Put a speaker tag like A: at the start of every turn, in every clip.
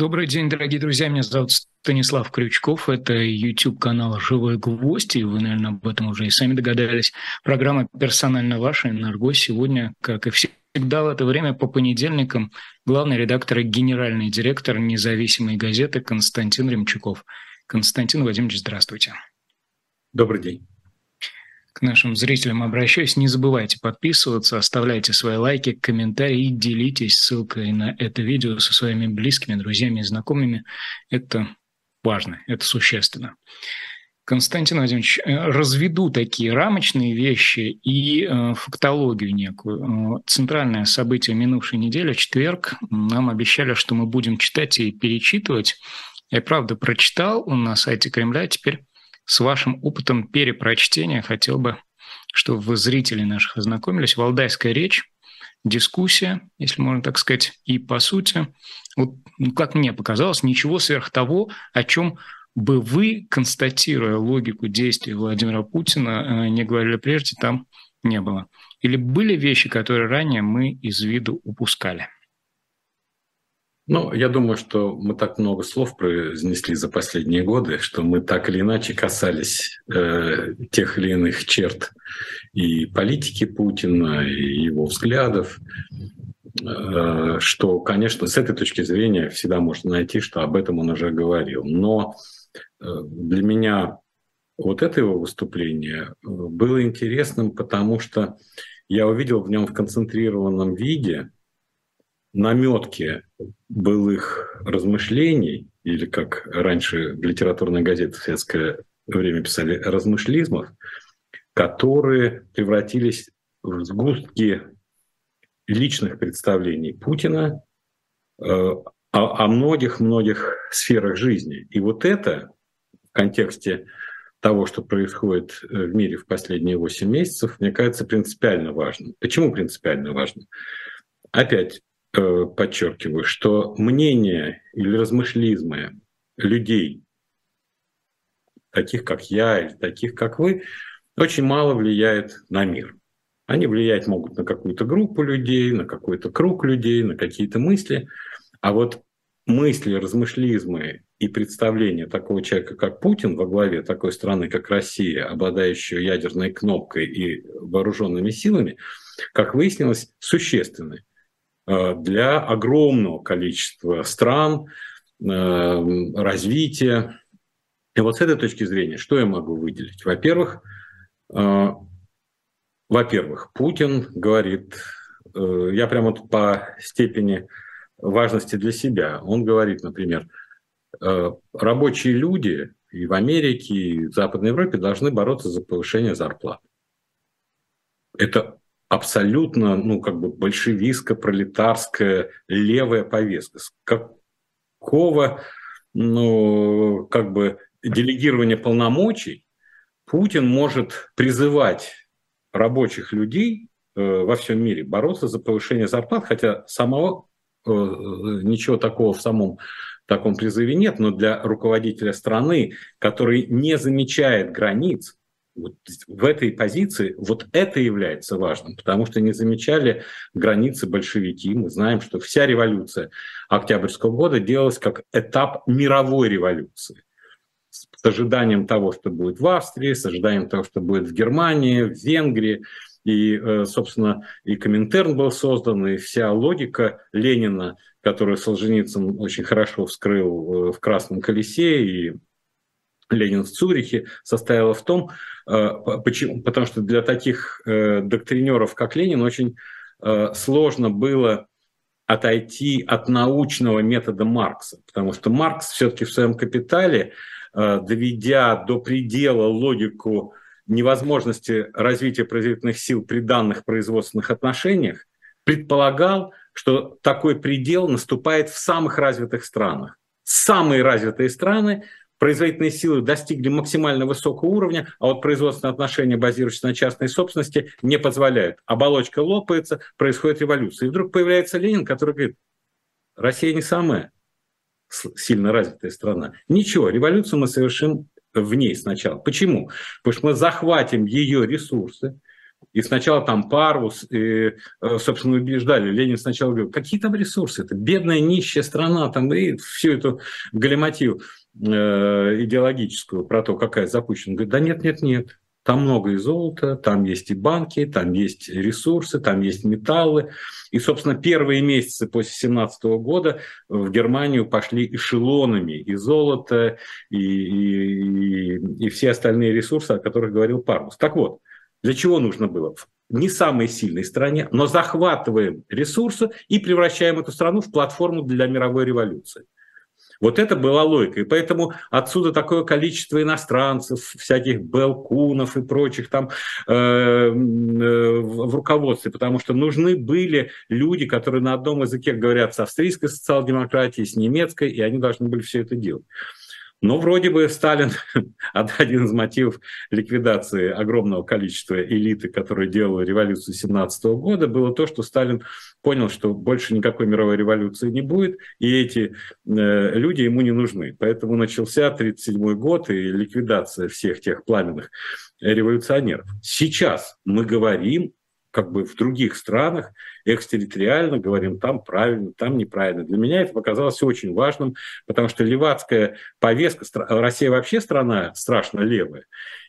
A: Добрый день, дорогие друзья. Меня зовут Станислав Крючков. Это YouTube-канал «Живой гвоздь». И вы, наверное, об этом уже и сами догадались. Программа «Персонально ваша» Энерго. Сегодня, как и всегда в это время, по понедельникам, главный редактор и генеральный директор независимой газеты Константин Ремчуков. Константин Владимирович, здравствуйте.
B: Добрый день
A: к нашим зрителям обращаюсь. Не забывайте подписываться, оставляйте свои лайки, комментарии и делитесь ссылкой на это видео со своими близкими, друзьями и знакомыми. Это важно, это существенно. Константин Владимирович, э, разведу такие рамочные вещи и э, фактологию некую. Э, центральное событие минувшей недели, четверг, нам обещали, что мы будем читать и перечитывать. Я, правда, прочитал на сайте Кремля, теперь с вашим опытом перепрочтения хотел бы, чтобы вы, зрители наших, ознакомились. Валдайская речь, дискуссия, если можно так сказать, и по сути, вот, ну, как мне показалось, ничего сверх того, о чем бы вы, констатируя логику действий Владимира Путина, э, не говорили прежде, там не было. Или были вещи, которые ранее мы из виду упускали?
B: Ну, я думаю, что мы так много слов произнесли за последние годы, что мы так или иначе касались э, тех или иных черт и политики Путина, и его взглядов, э, что, конечно, с этой точки зрения всегда можно найти, что об этом он уже говорил. Но э, для меня вот это его выступление э, было интересным, потому что я увидел в нем в концентрированном виде наметки былых размышлений, или как раньше в литературной газете в советское время писали, размышлизмов, которые превратились в сгустки личных представлений Путина э, о многих-многих сферах жизни. И вот это в контексте того, что происходит в мире в последние 8 месяцев, мне кажется принципиально важным. Почему принципиально важно? Опять Э, подчеркиваю, что мнение или размышлизмы людей, таких как я или таких как вы, очень мало влияет на мир. Они влиять могут на какую-то группу людей, на какой-то круг людей, на какие-то мысли. А вот мысли, размышлизмы и представления такого человека, как Путин, во главе такой страны, как Россия, обладающая ядерной кнопкой и вооруженными силами, как выяснилось, существенны. Э, для огромного количества стран, э, развития. И вот с этой точки зрения, что я могу выделить? Во-первых, э, во-первых, Путин говорит, я прямо по степени важности для себя, он говорит, например, рабочие люди и в Америке, и в Западной Европе должны бороться за повышение зарплат. Это абсолютно, ну, как бы большевистская, пролетарская, левая повестка. Какого, ну, как бы делегирования полномочий Путин может призывать рабочих людей э, во всем мире бороться за повышение зарплат, хотя самого э, ничего такого в самом таком призыве нет, но для руководителя страны, который не замечает границ, вот в этой позиции вот это является важным, потому что не замечали границы большевики. Мы знаем, что вся революция Октябрьского года делалась как этап мировой революции с ожиданием того, что будет в Австрии, с ожиданием того, что будет в Германии, в Венгрии. И, э, собственно, и Коминтерн был создан, и вся логика Ленина, которую Солженицын очень хорошо вскрыл э, в «Красном колесе», и Ленин в Цюрихе, состояла в том, э, почему, потому что для таких э, доктринеров, как Ленин, очень э, сложно было отойти от научного метода Маркса, потому что Маркс все-таки в своем капитале, доведя до предела логику невозможности развития производительных сил при данных производственных отношениях, предполагал, что такой предел наступает в самых развитых странах. Самые развитые страны производительные силы достигли максимально высокого уровня, а вот производственные отношения, базирующиеся на частной собственности, не позволяют. Оболочка лопается, происходит революция. И вдруг появляется Ленин, который говорит, Россия не самая сильно развитая страна. Ничего, революцию мы совершим в ней сначала. Почему? Потому что мы захватим ее ресурсы, И сначала там Парвус, и, э, собственно, убеждали. Ленин сначала говорил, какие там ресурсы? Это бедная, нищая страна, там, и всю эту галиматию э, идеологическую про то, какая запущена. Говорит, да нет, нет, нет. Там много и золота, там есть и банки, там есть ресурсы, там есть металлы. И, собственно, первые месяцы после 17 года в Германию пошли эшелонами и золото, и, и, и все остальные ресурсы, о которых говорил Пармус. Так вот, для чего нужно было? Не самой сильной стране, но захватываем ресурсы и превращаем эту страну в платформу для мировой революции. Вот это была логика. И поэтому отсюда такое количество иностранцев, всяких Белкунов и прочих там э, э, в руководстве, потому что нужны были люди, которые на одном языке говорят с австрийской социал-демократией, с немецкой, и они должны были все это делать. Но вроде бы Сталин, один из мотивов ликвидации огромного количества элиты, которая делала революцию 17 года, было то, что Сталин понял, что больше никакой мировой революции не будет, и эти э, люди ему не нужны. Поэтому начался 1937 год и ликвидация всех тех пламенных революционеров. Сейчас мы говорим как бы в других странах экстерриториально говорим, там правильно, там неправильно. Для меня это показалось очень важным, потому что левацкая повестка, Россия вообще страна страшно левая,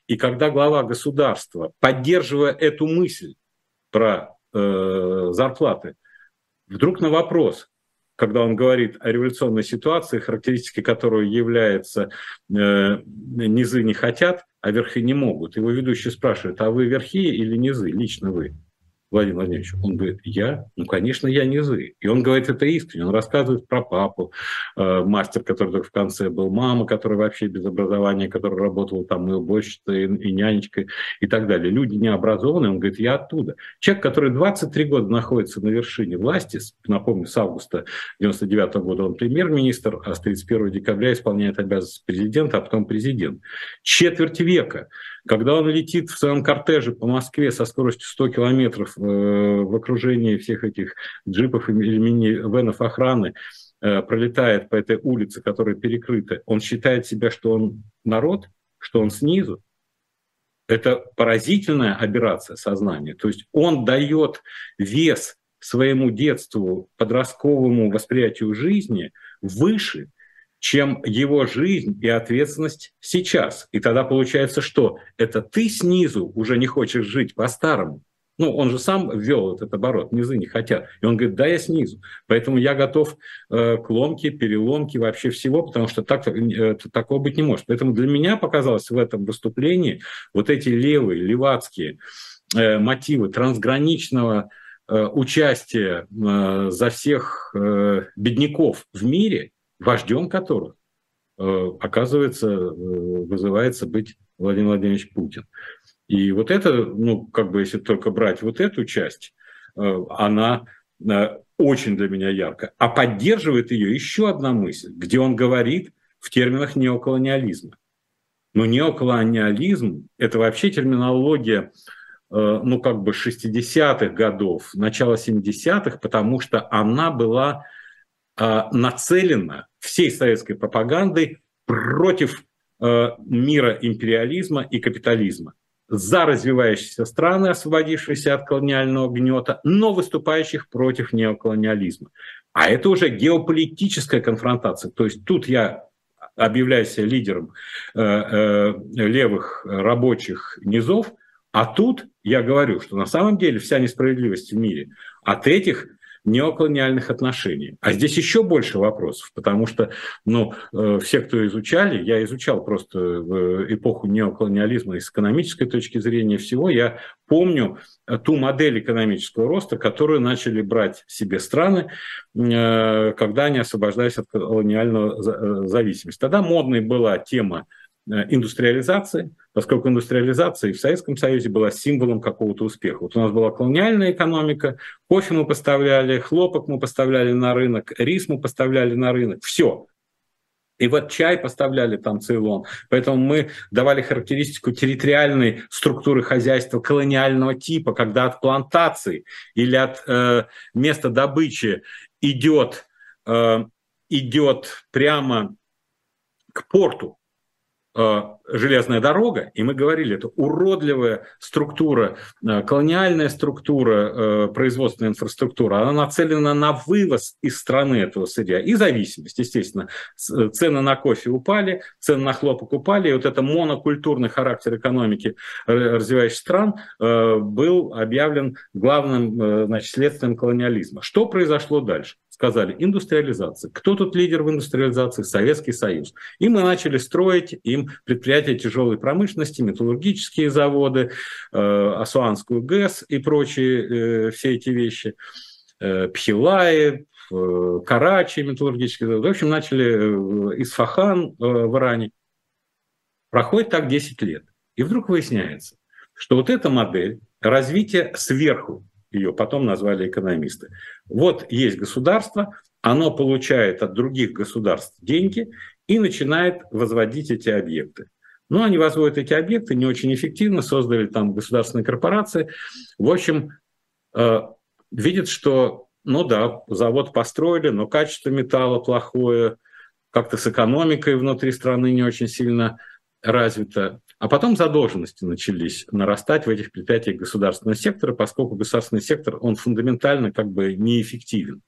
B: и когда глава государства, поддерживая эту мысль про э, зарплаты, вдруг на вопрос, когда он говорит о революционной ситуации, характеристики которой является э, низы не хотят, а верхи не могут. Его ведущий спрашивает, а вы верхи или низы, лично вы? Владимир Владимирович? Он говорит, я? Ну, конечно, я низы. И он говорит это искренне. Он рассказывает про папу, э, мастер, который только в конце был, мама, которая вообще без образования, которая работала там и уборщицей, и, и нянечкой, и так далее. Люди необразованные, он говорит, я оттуда. Человек, который 23 года находится на вершине власти, напомню, с августа 99 года он премьер-министр, а с 31 декабря исполняет обязанности президента, а потом президент. Четверть века когда он летит в своем кортеже по Москве со скоростью 100 километров э, в окружении всех этих джипов и мини-венов охраны, э, пролетает по этой улице, которая перекрыта, он считает себя, что он народ, что он снизу. Это поразительная операция сознания. То есть он дает вес своему детству, подростковому восприятию жизни выше, чем его жизнь и ответственность сейчас. И тогда получается, что это ты снизу уже не хочешь жить по-старому. Ну, он же сам ввел этот оборот, низы не хотят. И он говорит, да, я снизу. Поэтому я готов э, к ломке, переломке вообще всего, потому что так, э, такого быть не может. Поэтому для меня показалось в этом выступлении вот эти левые, левацкие э, мотивы трансграничного э, участия э, за всех э, бедняков в мире – вождем которых, э, оказывается, э, вызывается быть Владимир Владимирович Путин. И вот это, ну, как бы, если только брать вот эту часть, э, она очень для меня яркая. А поддерживает ее еще одна мысль, где он говорит в терминах неоколониализма. Но неоколониализм – это вообще терминология ну, как бы 60-х годов, начала 70-х, потому что она была нацелена всей советской пропагандой против э, мира империализма и капитализма за развивающиеся страны, освободившиеся от колониального гнета, но выступающих против неоколониализма. А это уже геополитическая конфронтация. То есть тут я объявляю себя лидером э, э, левых рабочих низов, а тут я говорю, что на самом деле вся несправедливость в мире от этих неоколониальных отношений. А здесь еще больше вопросов, потому что ну, э, все, кто изучали, я изучал просто в эпоху неоколониализма с экономической точки зрения всего, я помню ту модель экономического роста, которую начали брать себе страны, э, когда они освобождались от колониального э, зависимости. Тогда модной была тема индустриализации, поскольку индустриализация в Советском Союзе была символом какого-то успеха. Вот у нас была колониальная экономика, кофе мы поставляли, хлопок мы поставляли на рынок, рис мы поставляли на рынок, все. И вот чай поставляли там Цейлон. Поэтому мы давали характеристику территориальной структуры хозяйства колониального типа, когда от плантации или от э, места добычи идет, э, идет прямо к порту, Э, железная дорога, и мы говорили, это уродливая структура, э, колониальная структура, э, производственная инфраструктура, она нацелена на вывоз из страны этого сырья и зависимость, естественно. Цены на кофе упали, цены на хлопок упали, и вот это монокультурный характер экономики развивающихся стран был объявлен главным значит, следствием колониализма. Что произошло дальше? Сказали индустриализация. Кто тут лидер в индустриализации? Советский Союз. И мы начали строить им предприятия тяжелой промышленности, металлургические заводы, э, Асуанскую ГЭС и прочие э, все эти вещи. Э, Пхилаи, э, Карачи, металлургические заводы. В общем, начали э, Исфахан э, в Иране. Проходит так 10 лет. И вдруг выясняется, что вот эта модель развития сверху, ее потом назвали экономисты. Вот есть государство, оно получает от других государств деньги и начинает возводить эти объекты. Но они возводят эти объекты не очень эффективно, создали там государственные корпорации. В общем, э, видят, что, ну да, завод построили, но качество металла плохое, как-то с экономикой внутри страны не очень сильно развито. А потом задолженности начались нарастать в этих предприятиях государственного сектора, поскольку государственный сектор, он фундаментально как бы неэффективен.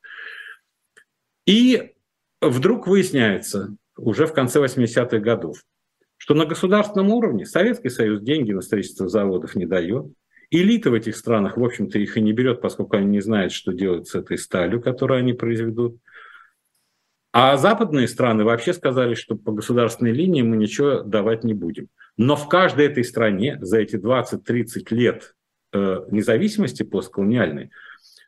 B: И вдруг выясняется, уже в конце 80-х годов, что на государственном уровне Советский Союз деньги на строительство заводов не дает, элита в этих странах, в общем-то, их и не берет, поскольку они не знают, что делать с этой сталью, которую они произведут. А западные страны вообще сказали, что по государственной линии мы ничего давать не будем. Но в каждой этой стране за эти 20-30 лет э, независимости постколониальной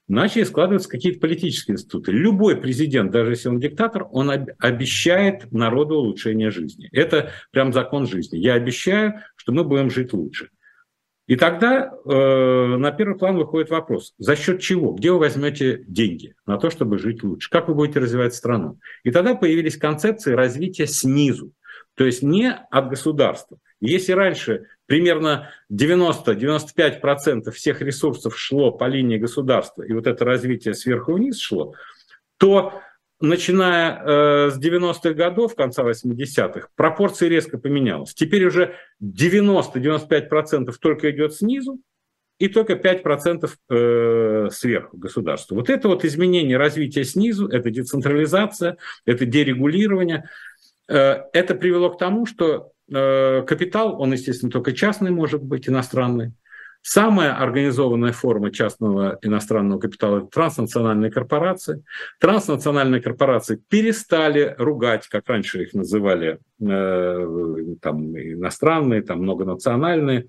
B: начали складываться какие-то политические институты. Любой президент, даже если он диктатор, он обещает народу улучшение жизни. Это прям закон жизни. Я обещаю, что мы будем жить лучше. И тогда э, на первый план выходит вопрос, за счет чего, где вы возьмете деньги на то, чтобы жить лучше, как вы будете развивать страну. И тогда появились концепции развития снизу, то есть не от государства. Если раньше примерно 90-95% всех ресурсов шло по линии государства, и вот это развитие сверху вниз шло, то начиная э, с 90-х годов, конца 80-х, пропорции резко поменялась. Теперь уже 90-95% только идет снизу, и только 5% э, сверху государства. Вот это вот изменение развития снизу, это децентрализация, это дерегулирование, э, это привело к тому, что капитал, он, естественно, только частный может быть, иностранный, Самая организованная форма частного иностранного капитала – транснациональные корпорации. Транснациональные корпорации перестали ругать, как раньше их называли, э, там, иностранные, там, многонациональные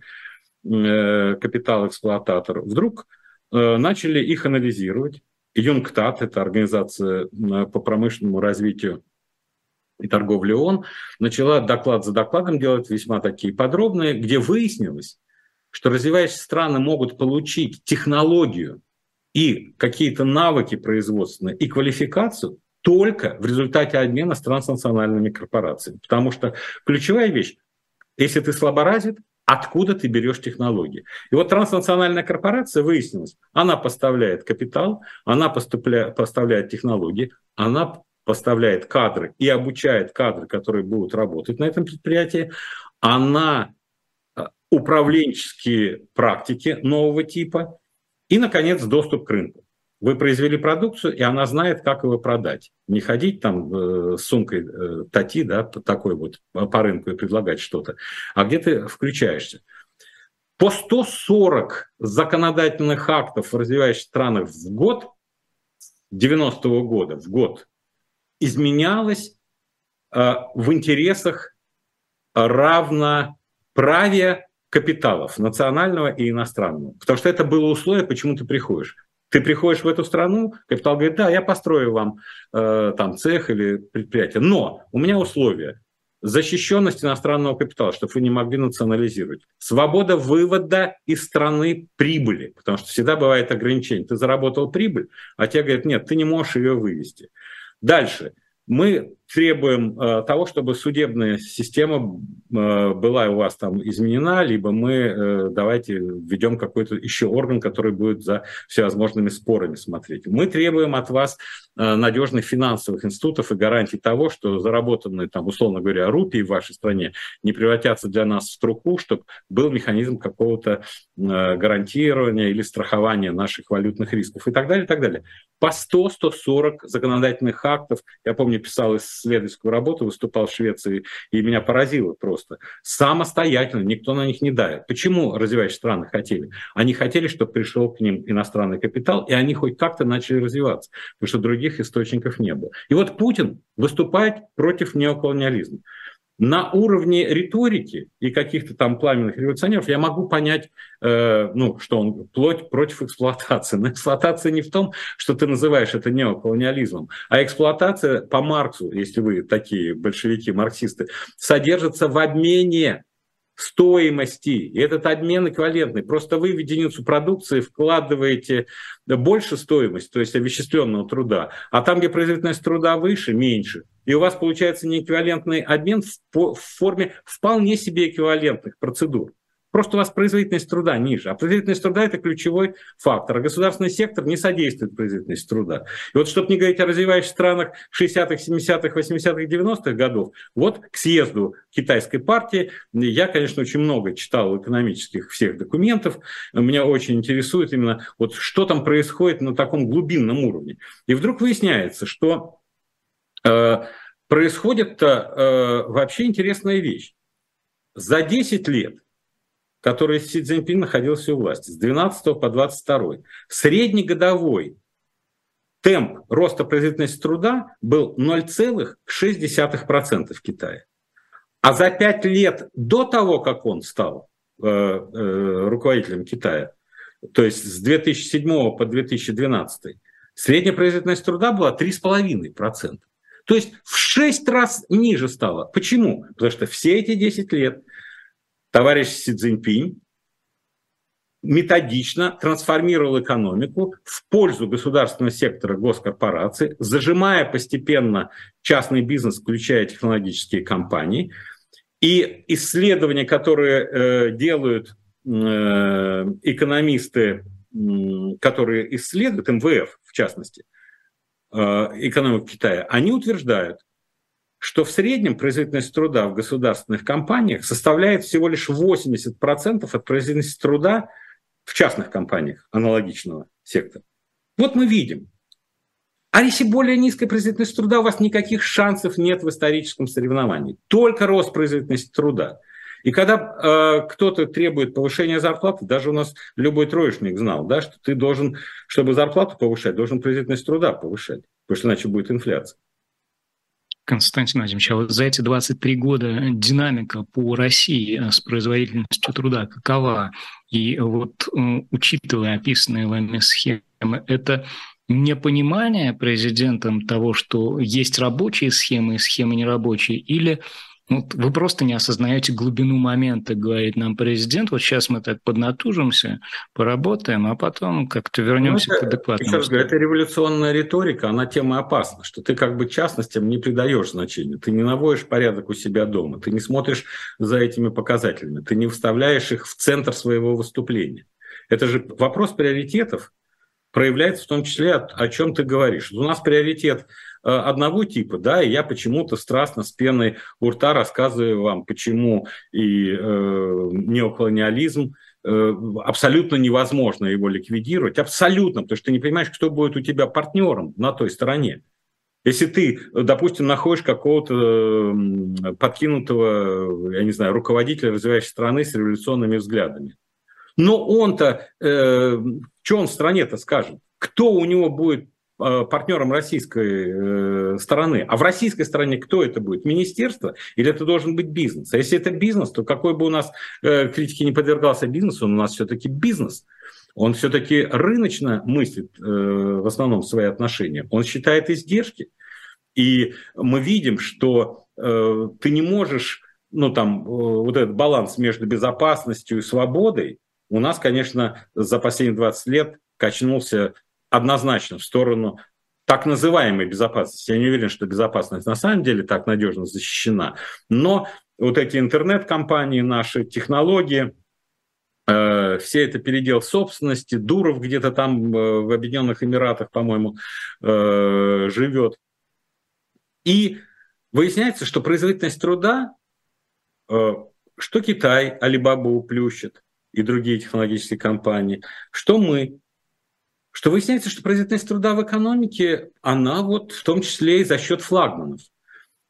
B: э, капитал-эксплуататор. Вдруг э, начали их анализировать. Юнгтат – это организация по промышленному развитию и торговле ООН, начала доклад за докладом делать весьма такие подробные, где выяснилось, что развивающиеся страны могут получить технологию и какие-то навыки производственные и квалификацию только в результате обмена с транснациональными корпорациями. Потому что ключевая вещь, если ты слаборазвит, откуда ты берешь технологии. И вот транснациональная корпорация выяснилась, она поставляет капитал, она поставляет технологии, она поставляет кадры и обучает кадры, которые будут работать на этом предприятии, она управленческие практики нового типа и, наконец, доступ к рынку. Вы произвели продукцию, и она знает, как его продать. Не ходить там э, с сумкой э, тати, да, такой вот по рынку и предлагать что-то, а где ты включаешься. По 140 законодательных актов в развивающихся странах в год, 90-го года в год, изменялось э, в интересах равноправия капиталов, национального и иностранного. Потому что это было условие, почему ты приходишь. Ты приходишь в эту страну, капитал говорит, да, я построю вам э, там цех или предприятие, но у меня условия. Защищенность иностранного капитала, чтобы вы не могли национализировать. Свобода вывода из страны прибыли, потому что всегда бывает ограничение. Ты заработал прибыль, а тебе говорят, нет, ты не можешь ее вывести. Дальше. Мы требуем э, того, чтобы судебная система э, была у вас там изменена, либо мы э, давайте введем какой-то еще орган, который будет за всевозможными спорами смотреть. Мы требуем от вас надежных финансовых институтов и гарантий того, что заработанные, там, условно говоря, рупии в вашей стране не превратятся для нас в труху, чтобы был механизм какого-то гарантирования или страхования наших валютных рисков и так далее, и так далее. По 100-140 законодательных актов, я помню, писал исследовательскую работу, выступал в Швеции, и меня поразило просто. Самостоятельно, никто на них не дает. Почему развивающие страны хотели? Они хотели, чтобы пришел к ним иностранный капитал, и они хоть как-то начали развиваться, потому что других источников не было. И вот Путин выступает против неоколониализма. На уровне риторики и каких-то там пламенных революционеров я могу понять, э, ну, что он плоть против эксплуатации. Но эксплуатация не в том, что ты называешь это неоколониализмом, а эксплуатация по Марксу, если вы такие большевики, марксисты, содержится в обмене стоимости. И этот обмен эквивалентный. Просто вы в единицу продукции вкладываете больше стоимость, то есть овеществленного труда, а там, где производительность труда выше, меньше. И у вас получается неэквивалентный обмен в форме вполне себе эквивалентных процедур. Просто у вас производительность труда ниже. А производительность труда – это ключевой фактор. А государственный сектор не содействует производительности труда. И вот чтобы не говорить о развивающих странах 60-х, 70-х, 80-х, 90-х годов, вот к съезду китайской партии я, конечно, очень много читал экономических всех документов. Меня очень интересует именно вот что там происходит на таком глубинном уровне. И вдруг выясняется, что э, происходит э, вообще интересная вещь. За 10 лет который Си Цзиньпин находился у власти, с 12 по 22. Среднегодовой темп роста производительности труда был 0,6% в Китае. А за 5 лет до того, как он стал э, э, руководителем Китая, то есть с 2007 по 2012, средняя производительность труда была 3,5%. То есть в 6 раз ниже стало. Почему? Потому что все эти 10 лет товарищ Си Цзиньпинь методично трансформировал экономику в пользу государственного сектора госкорпораций, зажимая постепенно частный бизнес, включая технологические компании. И исследования, которые э, делают э, экономисты, э, которые исследуют, МВФ в частности, э, экономику Китая, они утверждают, что в среднем производительность труда в государственных компаниях составляет всего лишь 80% от производительности труда в частных компаниях аналогичного сектора. Вот мы видим. А если более низкая производительность труда, у вас никаких шансов нет в историческом соревновании. Только рост производительности труда. И когда э, кто-то требует повышения зарплаты, даже у нас любой троечник знал, да, что ты должен, чтобы зарплату повышать, должен производительность труда повышать, потому что иначе будет инфляция.
A: Константин Владимирович, а вот за эти 23 года динамика по России э, с производительностью труда какова? И вот э, учитывая описанные вами схемы, это непонимание президентом того, что есть рабочие схемы и схемы нерабочие, или вот вы просто не осознаете глубину момента, говорит нам президент. Вот сейчас мы так поднатужимся, поработаем, а потом как-то вернемся ну, это, к адекватному.
B: Говорю, это революционная риторика, она тема опасна, что ты как бы частностям не придаешь значения, ты не наводишь порядок у себя дома, ты не смотришь за этими показателями, ты не вставляешь их в центр своего выступления. Это же вопрос приоритетов проявляется в том числе, о, о чем ты говоришь. У нас приоритет одного типа, да, и я почему-то страстно с пеной у рта рассказываю вам, почему и э, неоколониализм э, абсолютно невозможно его ликвидировать, абсолютно, потому что ты не понимаешь, кто будет у тебя партнером на той стороне. Если ты, допустим, находишь какого-то подкинутого, я не знаю, руководителя развивающей страны с революционными взглядами, но он-то, э, что он стране-то скажет? Кто у него будет Э, партнером российской э, стороны. А в российской стороне кто это будет? Министерство или это должен быть бизнес? А если это бизнес, то какой бы у нас э, критики не подвергался бизнесу, он у нас все-таки бизнес. Он все-таки рыночно мыслит в основном свои отношения. Он считает издержки. И мы видим, что ты не можешь, ну там, вот этот баланс между безопасностью и свободой у нас, конечно, за последние 20 лет качнулся однозначно в сторону так называемой безопасности. Я не уверен, что безопасность на самом деле так надежно защищена. Но вот эти интернет-компании, наши технологии, э, все это передел собственности. Дуров где-то там э, в Объединенных Эмиратах, по-моему, э, живет. И выясняется, что производительность труда, что Китай, Алибабу уплющит и другие технологические компании, что мы, что выясняется, что производительность труда в экономике, она вот в том числе и за счет флагманов.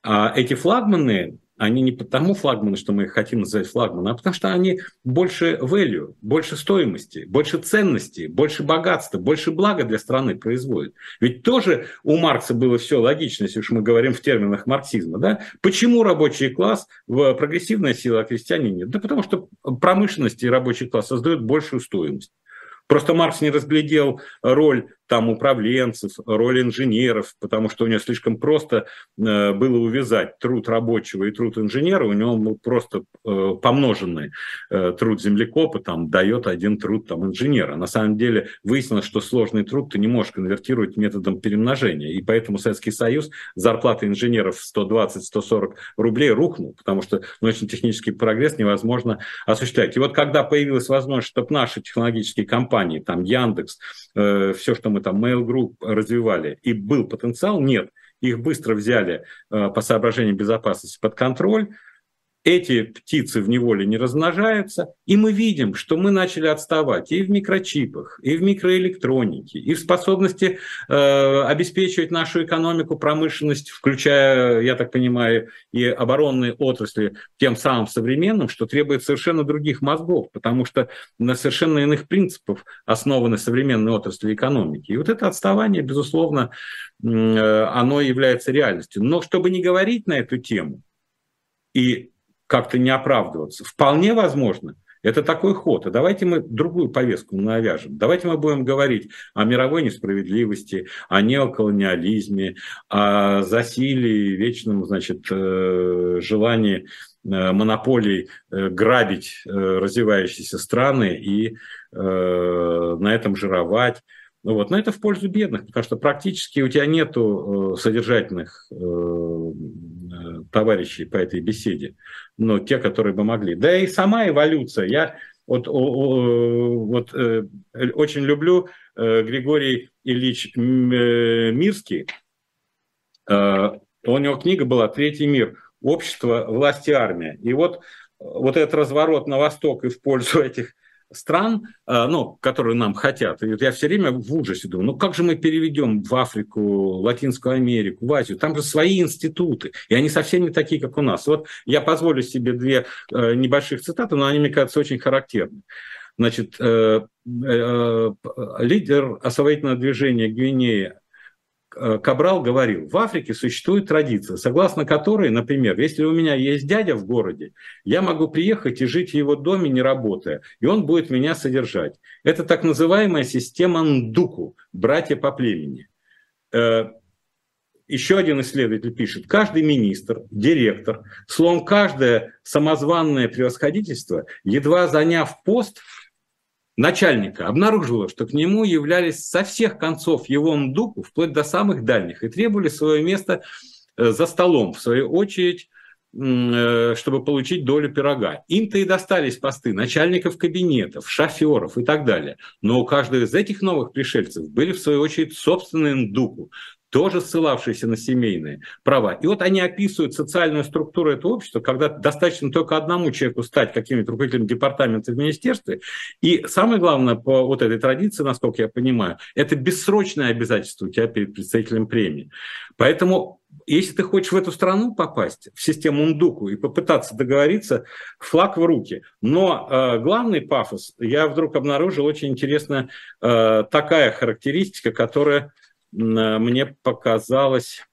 B: А эти флагманы, они не потому флагманы, что мы их хотим называть флагманы, а потому что они больше value, больше стоимости, больше ценности, больше богатства, больше блага для страны производят. Ведь тоже у Маркса было все логично, если уж мы говорим в терминах марксизма. Да? Почему рабочий класс прогрессивная сила, а крестьяне нет? Да потому что промышленность и рабочий класс создают большую стоимость. Просто Маркс не разглядел роль там управленцев, роль инженеров, потому что у него слишком просто э, было увязать труд рабочего и труд инженера, у него был просто э, помноженный э, труд землекопа там дает один труд там инженера. На самом деле выяснилось, что сложный труд ты не можешь конвертировать методом перемножения, и поэтому Советский Союз зарплаты инженеров 120-140 рублей рухнул, потому что научно-технический прогресс невозможно осуществлять. И вот когда появилась возможность, чтобы наши технологические компании, там Яндекс, все, что мы мы там Mail Group развивали, и был потенциал, нет. Их быстро взяли э, по соображениям безопасности под контроль, эти птицы в неволе не размножаются, и мы видим, что мы начали отставать и в микрочипах, и в микроэлектронике, и в способности э, обеспечивать нашу экономику, промышленность, включая, я так понимаю, и оборонные отрасли тем самым современным, что требует совершенно других мозгов, потому что на совершенно иных принципах основаны современные отрасли экономики. И вот это отставание, безусловно, э, оно является реальностью. Но чтобы не говорить на эту тему, и как-то не оправдываться. Вполне возможно, это такой ход. А давайте мы другую повестку навяжем. Давайте мы будем говорить о мировой несправедливости, о неоколониализме, о засилии, вечном значит, э, желании э, монополий э, грабить развивающиеся страны и на этом жировать. Ну вот. Но это в пользу бедных, потому что практически у тебя нету содержательных товарищей по этой беседе, но те, которые бы могли. Да и сама эволюция. Я вот, вот э, очень люблю э, Григорий Ильич э, Мирский. У него книга была «Третий мир. Общество, власть и армия». И вот, вот этот разворот на восток и в пользу этих стран, э, ну, которые нам хотят. И вот я все время в ужасе думаю, ну как же мы переведем в Африку, Латинскую Америку, в Азию? Там же свои институты, и они совсем не такие, как у нас. Вот я позволю себе две э, небольших цитаты, но они, мне кажется, очень характерны. Значит, э, лидер освободительного движения Гвинеи Кабрал говорил, в Африке существует традиция, согласно которой, например, если у меня есть дядя в городе, я могу приехать и жить в его доме, не работая, и он будет меня содержать. Это так называемая система Ндуку, братья по племени. Э, еще один исследователь пишет, каждый министр, директор, словом, каждое самозванное превосходительство, едва заняв пост, начальника обнаружила, что к нему являлись со всех концов его МДУКу, вплоть до самых дальних, и требовали свое место э, за столом, в свою очередь, э, чтобы получить долю пирога. Им-то и достались посты начальников кабинетов, шоферов и так далее. Но у каждого из этих новых пришельцев были, в свою очередь, собственные ндуку, тоже ссылавшиеся на семейные права. И вот они описывают социальную структуру этого общества, когда достаточно только одному человеку стать каким-нибудь руководителем департамента в министерстве. И самое главное по вот этой традиции, насколько я понимаю, это бессрочное обязательство у тебя перед представителем премии. Поэтому если ты хочешь в эту страну попасть, в систему Ундуку, и попытаться договориться, флаг в руки. Но э, главный пафос, я вдруг обнаружил очень интересная э, такая характеристика, которая мне показалось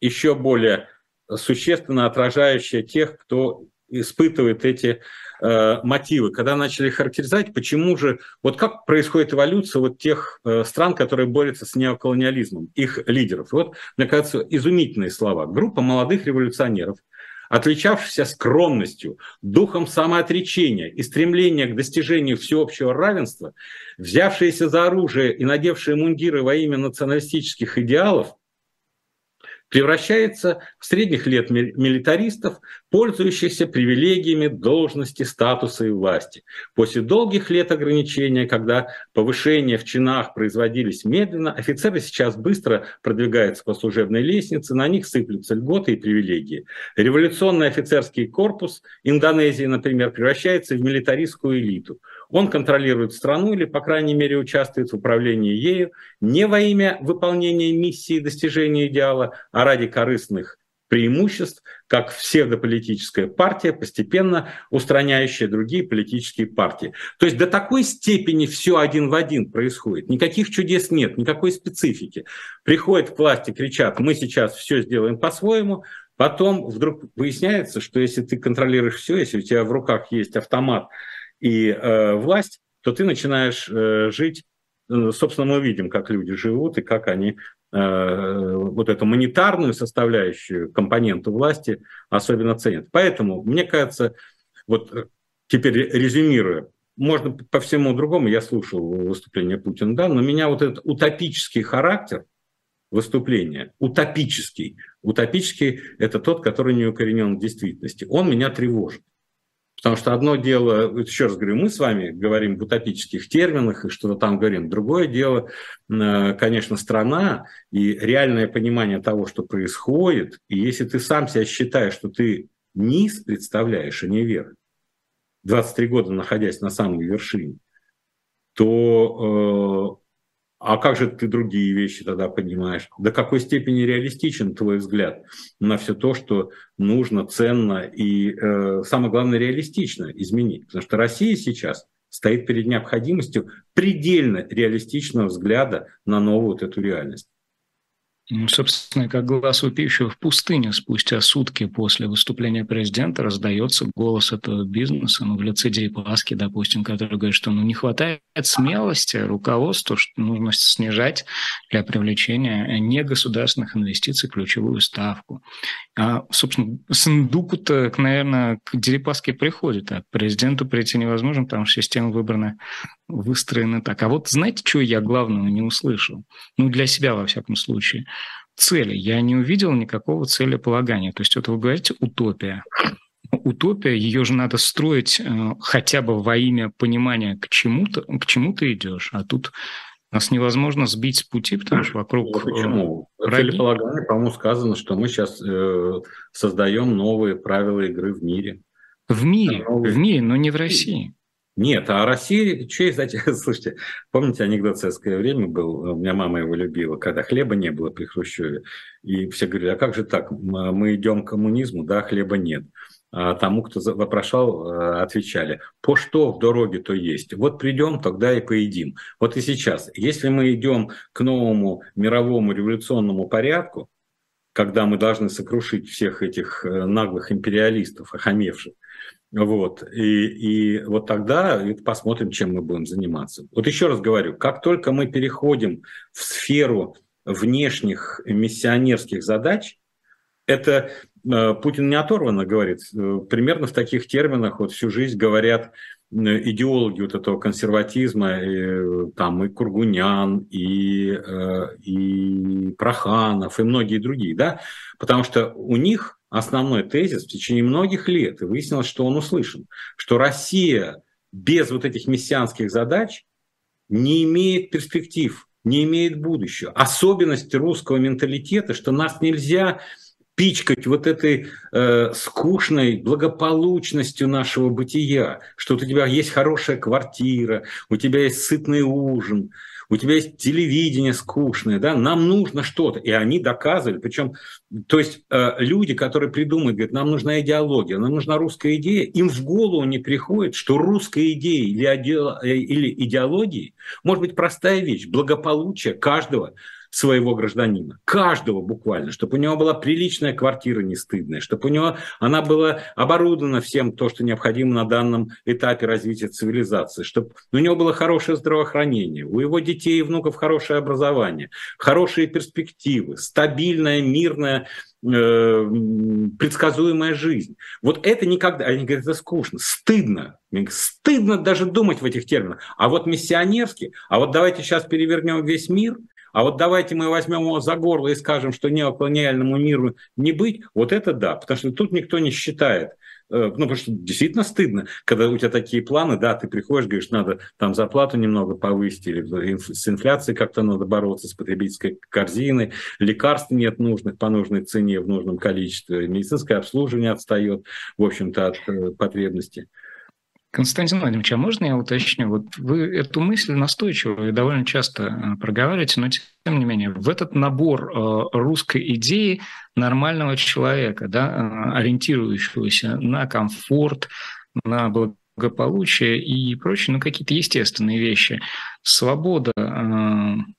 B: еще более существенно отражающая тех, кто испытывает эти э, мотивы. Когда начали характеризовать, почему же, вот как происходит эволюция вот тех э, стран, которые борются с неоколониализмом, их лидеров. Вот, мне кажется, изумительные слова. Группа молодых революционеров отличавшийся скромностью, духом самоотречения и стремлением к достижению всеобщего равенства, взявшиеся за оружие и надевшие мундиры во имя националистических идеалов, превращается в средних лет милитаристов, пользующихся привилегиями должности, статуса и власти. После долгих лет ограничения, когда повышения в чинах производились медленно, офицеры сейчас быстро продвигаются по служебной лестнице, на них сыплются льготы и привилегии. Революционный офицерский корпус Индонезии, например, превращается в милитаристскую элиту. Он контролирует страну или, по крайней мере, участвует в управлении ею не во имя выполнения миссии и достижения идеала, а ради корыстных преимуществ, как псевдополитическая партия, постепенно устраняющая другие политические партии. То есть до такой степени все один в один происходит. Никаких чудес нет, никакой специфики. Приходят к власти, кричат, мы сейчас все сделаем по-своему, Потом вдруг выясняется, что если ты контролируешь все, если у тебя в руках есть автомат и э, власть, то ты начинаешь э, жить, э, собственно, мы видим, как люди живут и как они вот эту монетарную составляющую компоненту власти особенно ценят. Поэтому, мне кажется, вот теперь резюмируя, можно по всему другому, я слушал выступление Путина, да, но меня вот этот утопический характер выступления, утопический, утопический – это тот, который не укоренен в действительности, он меня тревожит. Потому что одно дело, еще раз говорю, мы с вами говорим в утопических терминах и что-то там говорим. Другое дело, э, конечно, страна и реальное понимание того, что происходит. И если ты сам себя считаешь, что ты низ представляешь, а не верх, 23 года находясь на самой вершине, то э, а как же ты другие вещи тогда понимаешь? До какой степени реалистичен твой взгляд на все то, что нужно, ценно и, э, самое главное, реалистично изменить? Потому что Россия сейчас стоит перед необходимостью предельно реалистичного взгляда на новую вот эту реальность.
A: Ну, собственно, как глаз вопиющего в пустыне спустя сутки после выступления президента раздается голос этого бизнеса, ну, в лице Дерипаски, допустим, который говорит, что ну, не хватает смелости руководству, что нужно снижать для привлечения негосударственных инвестиций ключевую ставку. А, собственно, Сандуку-то, наверное, к Дерипаске приходит, а к президенту прийти невозможно, потому что система выбрана, выстроена так. А вот знаете, что я главного не услышал? Ну, для себя, во всяком случае – цели. Я не увидел никакого целеполагания. То есть вот вы говорите утопия. Утопия, ее же надо строить э, хотя бы во имя понимания, к чему-то, к чему ты идешь. А тут нас невозможно сбить с пути, потому что вокруг... Ну,
B: почему? В целеполагании, по-моему, сказано, что мы сейчас э, создаем новые правила игры в мире.
A: В мире, новые... в мире, но не в России.
B: Нет, а Россия, есть, знаете, слушайте, помните, анекдот в советское время был, у меня мама его любила, когда хлеба не было при Хрущеве, и все говорили, а как же так, мы идем к коммунизму, да, хлеба нет. А тому, кто вопрошал, э, отвечали, по что в дороге, то есть. Вот придем, тогда и поедим. Вот и сейчас. Если мы идем к новому мировому революционному порядку, когда мы должны сокрушить всех этих э, наглых империалистов, охамевших, вот. И, и вот тогда посмотрим, чем мы будем заниматься. Вот еще раз говорю, как только мы переходим в сферу внешних миссионерских задач, это э, Путин не оторванно говорит, э, примерно в таких терминах вот всю жизнь говорят э, идеологи вот этого консерватизма, и, там и Кургунян, и, и Проханов, и многие другие, да, потому что у них основной тезис в течение многих лет, и выяснилось, что он услышан, что Россия без вот этих мессианских задач не имеет перспектив, не имеет будущего. Особенность русского менталитета, что нас нельзя пичкать вот этой э, скучной благополучностью нашего бытия, что у тебя есть хорошая квартира, у тебя есть сытный ужин, у тебя есть телевидение скучное, да, нам нужно что-то. И они доказывали, причем, то есть э, люди, которые придумают, говорят, нам нужна идеология, нам нужна русская идея, им в голову не приходит, что русская идея или, иде... или идеологии может быть простая вещь, благополучие каждого своего гражданина, каждого буквально, чтобы у него была приличная квартира не стыдная, чтобы у него она была оборудована всем то, что необходимо на данном этапе развития цивилизации, чтобы у него было хорошее здравоохранение, у его детей и внуков хорошее образование, хорошие перспективы, стабильная, мирная Э, предсказуемая жизнь. Вот это никогда, они говорят, это скучно, стыдно, стыдно даже думать в этих терминах. А вот миссионерский, а вот давайте сейчас перевернем весь мир, а вот давайте мы возьмем его за горло и скажем, что неоколониальному миру не быть, вот это да, потому что тут никто не считает, Э, ну, потому что действительно стыдно, когда у тебя такие планы, да, ты приходишь, говоришь, надо там зарплату немного повысить, или с инфляцией как-то надо бороться, с потребительской корзиной, лекарств нет нужных по нужной цене в нужном количестве, медицинское обслуживание отстает, в общем-то, от э, потребностей.
A: Константин Владимирович, а можно я уточню? Вот вы эту мысль настойчиво и довольно часто э, проговариваете, но тем не менее, в этот набор э, русской идеи нормального человека, да, э, ориентирующегося на комфорт, на благополучие и прочие, ну, какие-то естественные вещи. Свобода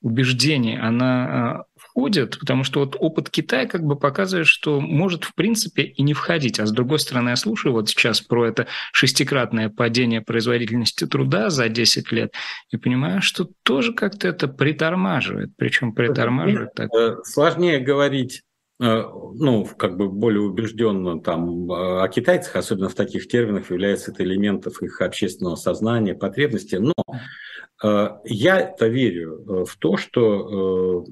A: убеждений, она входят, потому что вот опыт Китая как бы показывает, что может в принципе и не входить. А с другой стороны, я слушаю вот сейчас про это шестикратное падение производительности труда за 10 лет и понимаю, что тоже как-то это притормаживает. Причем притормаживает так.
B: Э, сложнее говорить э, ну, как бы более убежденно там о китайцах, особенно в таких терминах, является это элементов их общественного сознания, потребностей. Но э, я-то верю в то, что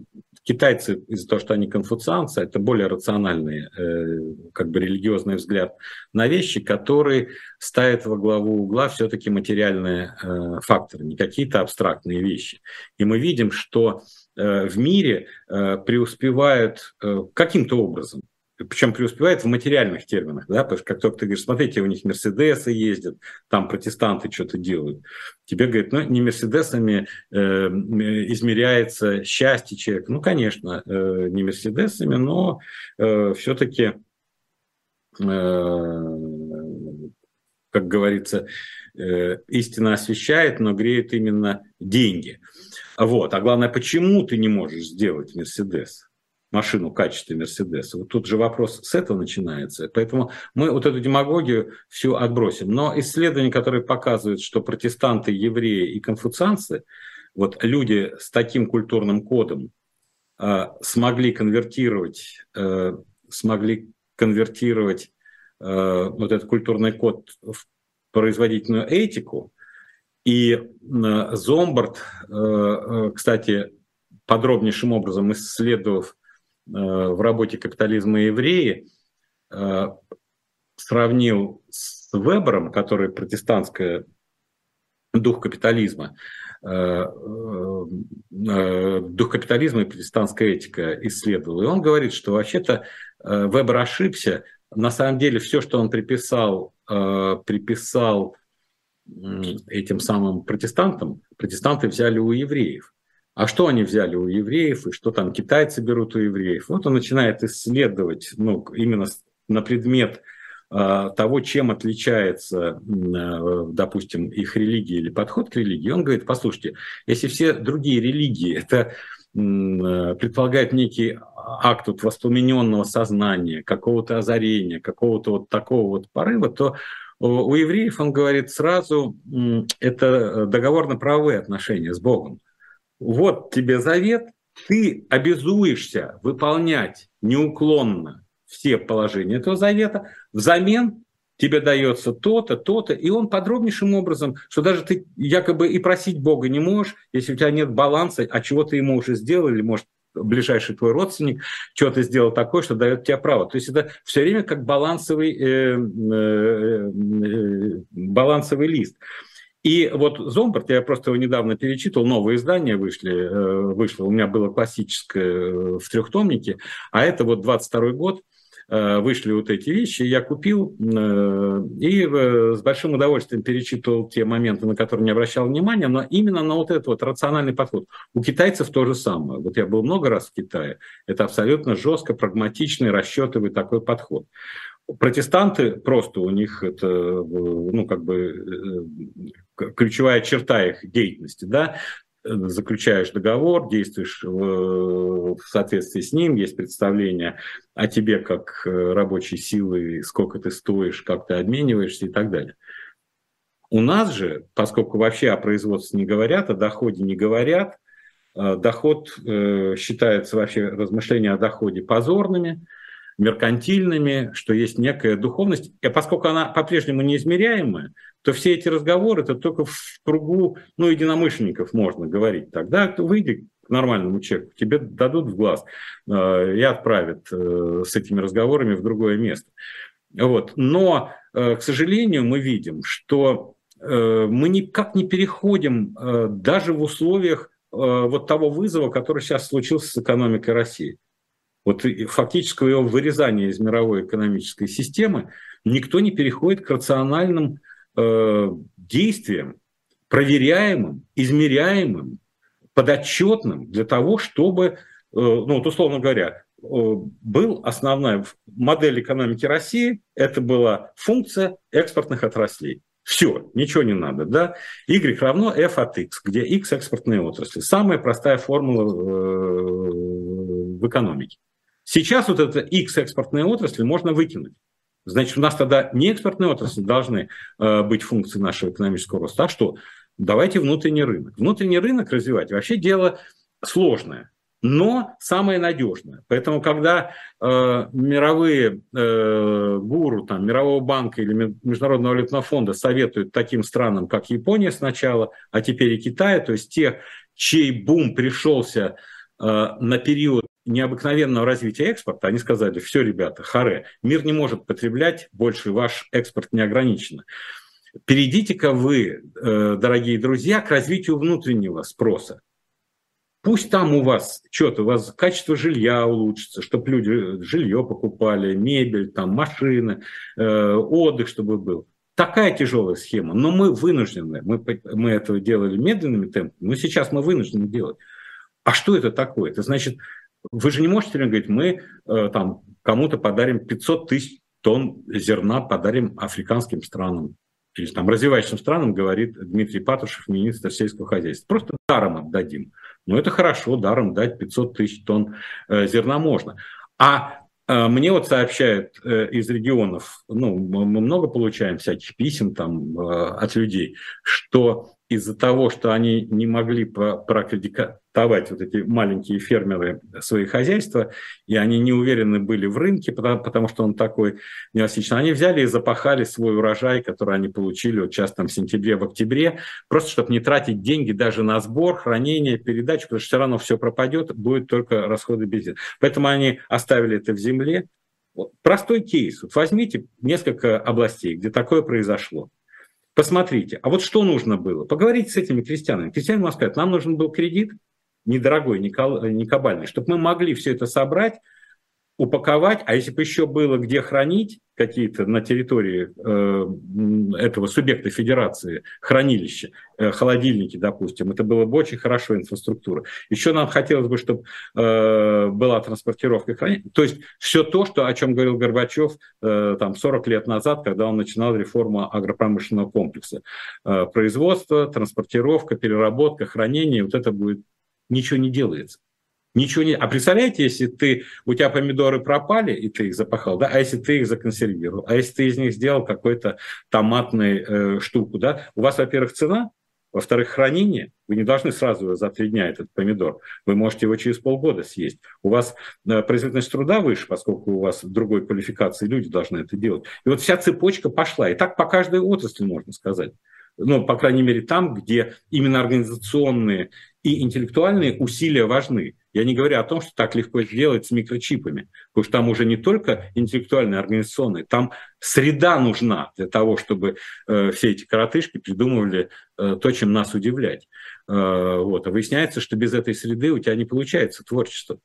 B: Китайцы, из-за того, что они конфуцианцы, это более рациональный, э, как бы религиозный взгляд на вещи, которые ставят во главу угла все-таки материальные э, факторы, не какие-то абстрактные вещи. И мы видим, что э, в мире преуспевают каким-то образом причем преуспевает в материальных терминах, да, потому что как только ты говоришь, смотрите, у них Мерседесы ездят, там протестанты что-то делают, тебе говорят, ну, не Мерседесами э, измеряется счастье человека. Ну, конечно, э, не Мерседесами, но э, все-таки, э, как говорится, э, истина освещает, но греет именно деньги. Вот. А главное, почему ты не можешь сделать Мерседес? Машину в качестве Мерседеса. Вот тут же вопрос с этого начинается. Поэтому мы вот эту демагогию всю отбросим. Но исследования, которые показывают, что протестанты, евреи и конфуцианцы, вот люди с таким культурным кодом э, смогли конвертировать, э, смогли конвертировать э, вот этот культурный код в производительную этику. И э, Зомбард, э, э, кстати, подробнейшим образом исследовав в работе «Капитализм и евреи» э, сравнил с Вебером, который протестантская дух капитализма, э, дух капитализма и протестантская этика исследовал. И он говорит, что вообще-то Вебер ошибся. На самом деле все, что он приписал, приписал этим самым протестантам, протестанты взяли у евреев. А что они взяли у евреев, и что там китайцы берут у евреев? Вот он начинает исследовать ну, именно на предмет э, того, чем отличается, э, допустим, их религия или подход к религии. Он говорит, послушайте, если все другие религии это э, предполагает некий акт вот воспламененного сознания, какого-то озарения, какого-то вот такого вот порыва, то у евреев, он говорит, сразу это договорно-правовые отношения с Богом вот тебе завет, ты обязуешься выполнять неуклонно все положения этого завета, взамен тебе дается то-то, то-то, и он подробнейшим образом, что даже ты якобы и просить Бога не можешь, если у тебя нет баланса, а чего ты ему уже сделал, или, может, ближайший твой родственник что-то сделал такое, что дает тебе право. То есть это все время как балансовый, э, э, э, балансовый лист. И вот Зомбарт, я просто его недавно перечитывал, новые издания вышли, э, вышло, у меня было классическое э, в трехтомнике, а это вот 22 год, э, вышли вот эти вещи, я купил и с большим удовольствием перечитывал те моменты, на которые не обращал внимания, но именно на вот этот вот рациональный подход. У китайцев то же самое. Вот я был много раз в Китае. Это абсолютно жестко, прагматичный, расчетовый такой подход. Протестанты просто у них это, ну, как бы ключевая черта их деятельности, да, заключаешь договор, действуешь в, соответствии с ним, есть представление о тебе как рабочей силы, сколько ты стоишь, как ты обмениваешься и так далее. У нас же, поскольку вообще о производстве не говорят, о доходе не говорят, э, доход э, считается вообще размышления о доходе позорными, меркантильными, что есть некая духовность. И поскольку она по-прежнему неизмеряемая, то все эти разговоры это только в кругу ну, единомышленников можно говорить. Тогда выйди к нормальному человеку, тебе дадут в глаз э, и отправят с этими разговорами в другое место. Вот. Но, к сожалению, мы видим, что Э, мы никак не переходим э, даже в условиях э, вот того вызова, который сейчас случился с экономикой России. Вот фактического его вырезания из мировой экономической системы никто не переходит к рациональным действиям, проверяемым, измеряемым, подотчетным для того, чтобы, ну вот условно говоря, был основная модель экономики России, это была функция экспортных отраслей. Все, ничего не надо. Да? Y равно f от x, где x экспортные отрасли. Самая простая формула э, в экономике. Сейчас вот это x экспортные отрасли можно выкинуть. Значит, у нас тогда не экспортные отрасли должны э, быть функцией нашего экономического роста. А что? Давайте внутренний рынок. Внутренний рынок развивать вообще дело сложное но самое надежное. Поэтому, когда э, мировые э, гуру там, Мирового банка или Международного валютного фонда советуют таким странам, как Япония сначала, а теперь и Китай, то есть тех, чей бум пришелся на период необыкновенного развития экспорта, они сказали, все, ребята, харе, мир не может потреблять больше, ваш экспорт не ограничен. Перейдите-ка вы, э, дорогие друзья, к развитию внутреннего спроса. Пусть там у вас что-то, у вас качество жилья улучшится, чтобы люди жилье покупали, мебель, там, машины, э, отдых, чтобы был. Такая тяжелая схема, но мы вынуждены, мы, мы этого делали медленными темпами, но сейчас мы вынуждены делать. А что это такое? Это значит, вы же не можете говорить, мы э, там кому-то подарим 500 тысяч тонн зерна, подарим африканским странам или там развивающимся странам, говорит Дмитрий Патрушев, министр сельского хозяйства. Просто даром отдадим. Ну, это хорошо, даром дать 500 тысяч тонн э, зерна можно. А э, мне вот сообщают э, из регионов, ну, мы много получаем всяких писем там от людей, что из-за того, что они не могли прокредитовать вот эти маленькие фермеры свои хозяйства, и они не уверены были в рынке, потому, потому что он такой неэластичный, они взяли и запахали свой урожай, который они получили вот сейчас там в сентябре, в октябре, просто чтобы не тратить деньги даже на сбор, хранение, передачу, потому что все равно все пропадет, будет только расходы бензина. Поэтому они оставили это в земле. Вот. Простой кейс. Вот возьмите несколько областей, где такое произошло. Посмотрите, а вот что нужно было? Поговорите с этими крестьянами. Крестьяне вам скажут, нам нужен был кредит, недорогой, не кабальный, чтобы мы могли все это собрать, упаковать, а если бы еще было где хранить какие-то на территории э, этого субъекта федерации хранилища, э, холодильники, допустим, это было бы очень хорошо инфраструктура. Еще нам хотелось бы, чтобы э, была транспортировка хранения. То есть все то, что, о чем говорил Горбачев э, там 40 лет назад, когда он начинал реформу агропромышленного комплекса. Э, производство, транспортировка, переработка, хранение, вот это будет, ничего не делается. Ничего не... А представляете, если ты, у тебя помидоры пропали, и ты их запахал, да, а если ты их законсервировал, а если ты из них сделал какой-то томатный э, штуку, да, у вас, во-первых, цена, во-вторых, хранение. Вы не должны сразу за три дня этот помидор. Вы можете его через полгода съесть. У вас э, производительность труда выше, поскольку у вас другой квалификации люди должны это делать. И вот вся цепочка пошла. И так по каждой отрасли можно сказать ну, по крайней мере, там, где именно организационные и интеллектуальные усилия важны. Я не говорю о том, что так легко сделать с микрочипами, потому что там уже не только интеллектуальные, организационные, там среда нужна для того, чтобы э, все эти коротышки придумывали э, то, чем нас удивлять. Э, вот. А выясняется, что без этой среды у тебя не получается творчество.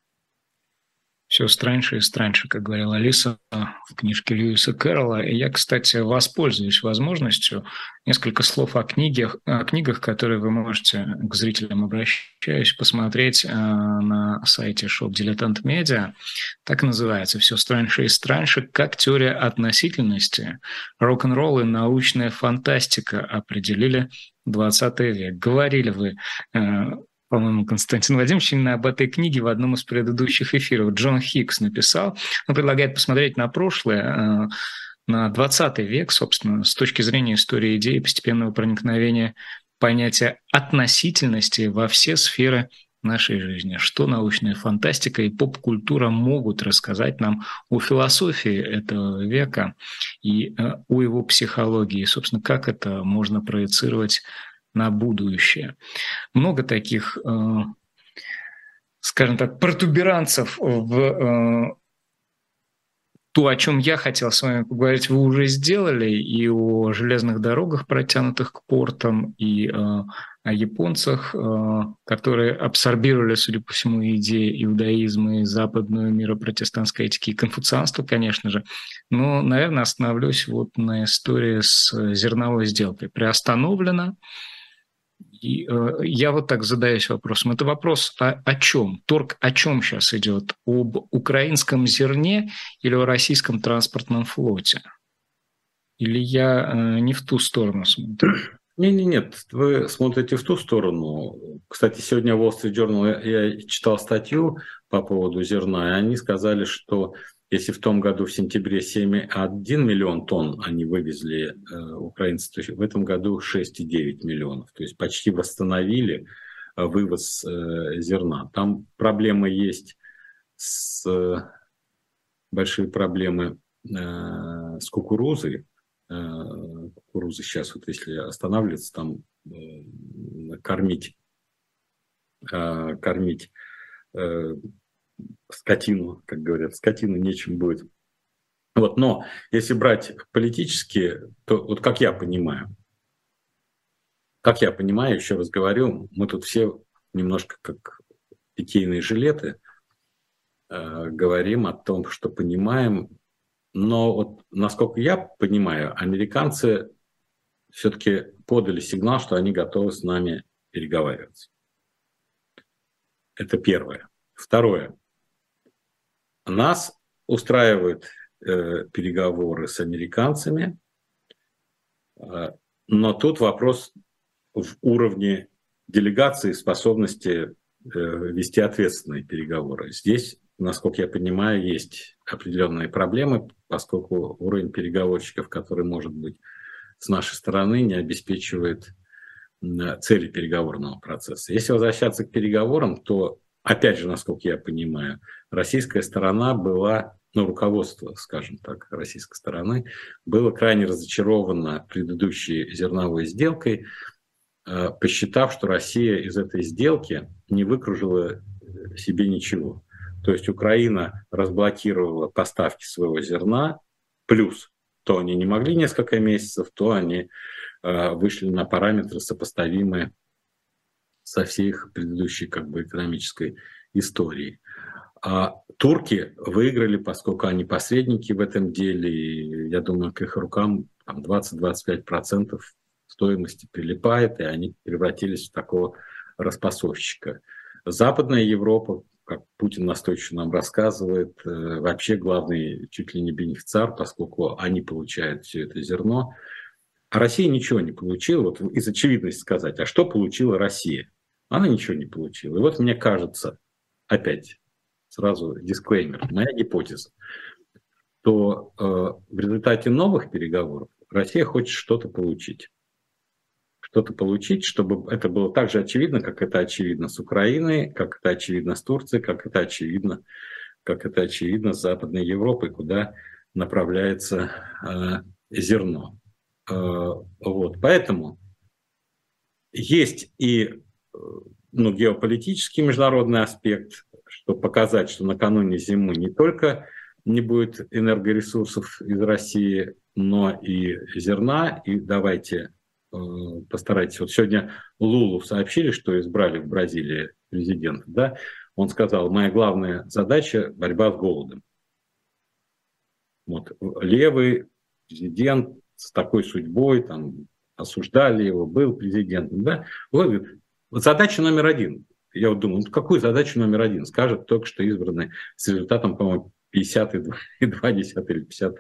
A: Все страньше и страньше, как говорила Алиса в книжке Льюиса Кэрролла. И я, кстати, воспользуюсь возможностью несколько слов о книгах, о книгах, которые вы можете к зрителям обращаясь, посмотреть э, на сайте Shop Dilettant Media. Так называется «Все страньше и страньше. Как теория относительности, рок-н-ролл и научная фантастика определили 20 век». Говорили вы э, по-моему, Константин Владимирович именно об этой книге в одном из предыдущих эфиров. Джон Хикс написал. Он предлагает посмотреть на прошлое, э, на 20 век, собственно, с точки зрения истории идеи постепенного проникновения понятия относительности во все сферы нашей жизни. Что научная фантастика и поп-культура могут рассказать нам о философии этого века и э, о его психологии, и, собственно, как это можно проецировать на будущее. Много таких, э, скажем так, протуберанцев в э, то, о чем я хотел с вами поговорить, вы уже сделали, и о железных дорогах, протянутых к портам, и э, о японцах, которые абсорбировали, судя по всему, идеи иудаизма и западную мира протестантской этики и конфуцианства, конечно же. Но, наверное, остановлюсь вот на истории с зерновой сделкой. Приостановлена, и э, я вот так задаюсь вопросом. Это вопрос о, о чем? Торг о чем сейчас идет? Об украинском зерне или о российском транспортном флоте? Или я э, не в ту сторону смотрю?
B: Не, не, нет, вы смотрите в ту сторону. Кстати, сегодня в Wall Street Journal я читал статью по поводу зерна, и они сказали, что если в том году в сентябре 7,1 миллион тонн они вывезли э, украинцы, то в этом году 6,9 миллионов. То есть почти восстановили э, вывоз э, зерна. Там проблемы есть с э, большие проблемы э, с кукурузой. Э, кукуруза сейчас, вот если останавливаться, там э, кормить, э, кормить э, скотину, как говорят, скотину нечем будет. Вот, но если брать политически, то вот как я понимаю, как я понимаю, еще раз говорю, мы тут все немножко как питейные жилеты э, говорим о том, что понимаем, но вот насколько я понимаю, американцы все-таки подали сигнал, что они готовы с нами переговариваться. Это первое. Второе. Нас устраивают э, переговоры с американцами, э, но тут вопрос в уровне делегации способности э, вести ответственные переговоры. Здесь, насколько я понимаю, есть определенные проблемы, поскольку уровень переговорщиков, который может быть с нашей стороны, не обеспечивает цели переговорного процесса. Если возвращаться к переговорам, то опять же, насколько я понимаю, российская сторона была, ну, руководство, скажем так, российской стороны, было крайне разочаровано предыдущей зерновой сделкой, э, посчитав, что Россия из этой сделки не выкружила себе ничего. То есть Украина разблокировала поставки своего зерна, плюс то они не могли несколько месяцев, то они э, вышли на параметры сопоставимые со всей их предыдущей как бы экономической историей. А турки выиграли, поскольку они посредники в этом деле, и я думаю, к их рукам 20-25% стоимости прилипает, и они превратились в такого распасовщика. Западная Европа, как Путин настойчиво нам рассказывает, э, вообще главный чуть ли не бенефициар, поскольку они получают все это зерно. А Россия ничего не получила. Вот из очевидности сказать, а что получила Россия? Она ничего не получила. И вот мне кажется, опять сразу дисклеймер, моя гипотеза, то э, в результате новых переговоров Россия хочет что-то получить. Что-то получить, чтобы это было так же очевидно, как это очевидно с Украиной, как это очевидно с Турцией, как это очевидно, как это очевидно с Западной Европой, куда направляется э, зерно. Э, вот. Поэтому есть и ну, геополитический международный аспект, чтобы показать, что накануне зимы не только не будет энергоресурсов из России, но и зерна. И давайте э, постарайтесь. Вот сегодня Лулу сообщили, что избрали в Бразилии президента. Да? Он сказал, моя главная задача – борьба с голодом. Вот. Левый президент с такой судьбой, там, осуждали его, был президентом. Да? Вот, задача номер один. Я вот думаю, ну, какую задачу номер один скажет только что избранный с результатом, по-моему, 50,2 или 50,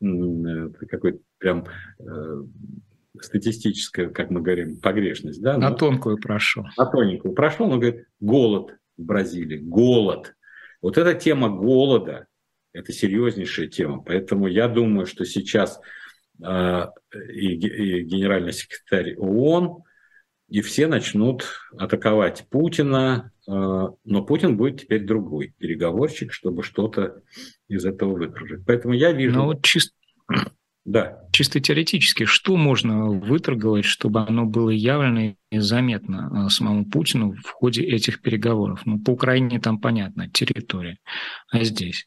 B: э, какой-то прям э, статистическая, как мы говорим, погрешность. Да?
A: На но, тонкую прошел.
B: На тоненькую прошел, но говорит, голод в Бразилии, голод. Вот эта тема голода, это серьезнейшая тема. Поэтому я думаю, что сейчас э, и, и генеральный секретарь ООН, и все начнут атаковать Путина, э, но Путин будет теперь другой переговорщик, чтобы что-то из этого выкружить. Поэтому я вижу... Ну,
A: вот чисто... Да. Чисто теоретически, что можно выторговать, чтобы оно было явно и заметно э, самому Путину в ходе этих переговоров? Ну, по Украине там понятно, территория. А здесь?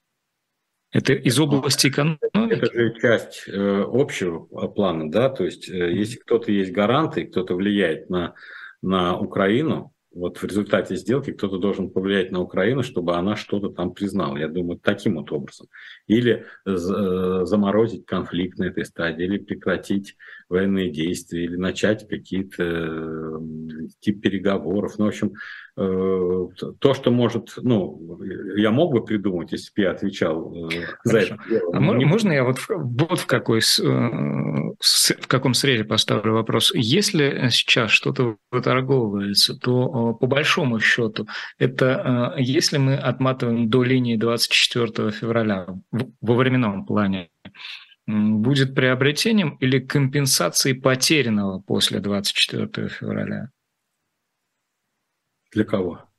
A: Это из области экономики?
B: Это же часть э, общего плана, да, то есть э, если кто-то есть гаранты, кто-то влияет на, на Украину, вот в результате сделки кто-то должен повлиять на Украину, чтобы она что-то там признала. Я думаю, таким вот образом. Или э, заморозить конфликт на этой стадии, или прекратить военные действия, или начать какие-то э, тип переговоров. Ну, в общем, э, то, что может, ну, я мог бы придумать, если бы я отвечал за это.
A: А можно я вот, вот в какой в каком срезе поставлю вопрос. Если сейчас что-то выторговывается, то по большому счету это если мы отматываем до линии 24 февраля во временном плане, будет приобретением или компенсацией потерянного после 24 февраля?
B: Для кого?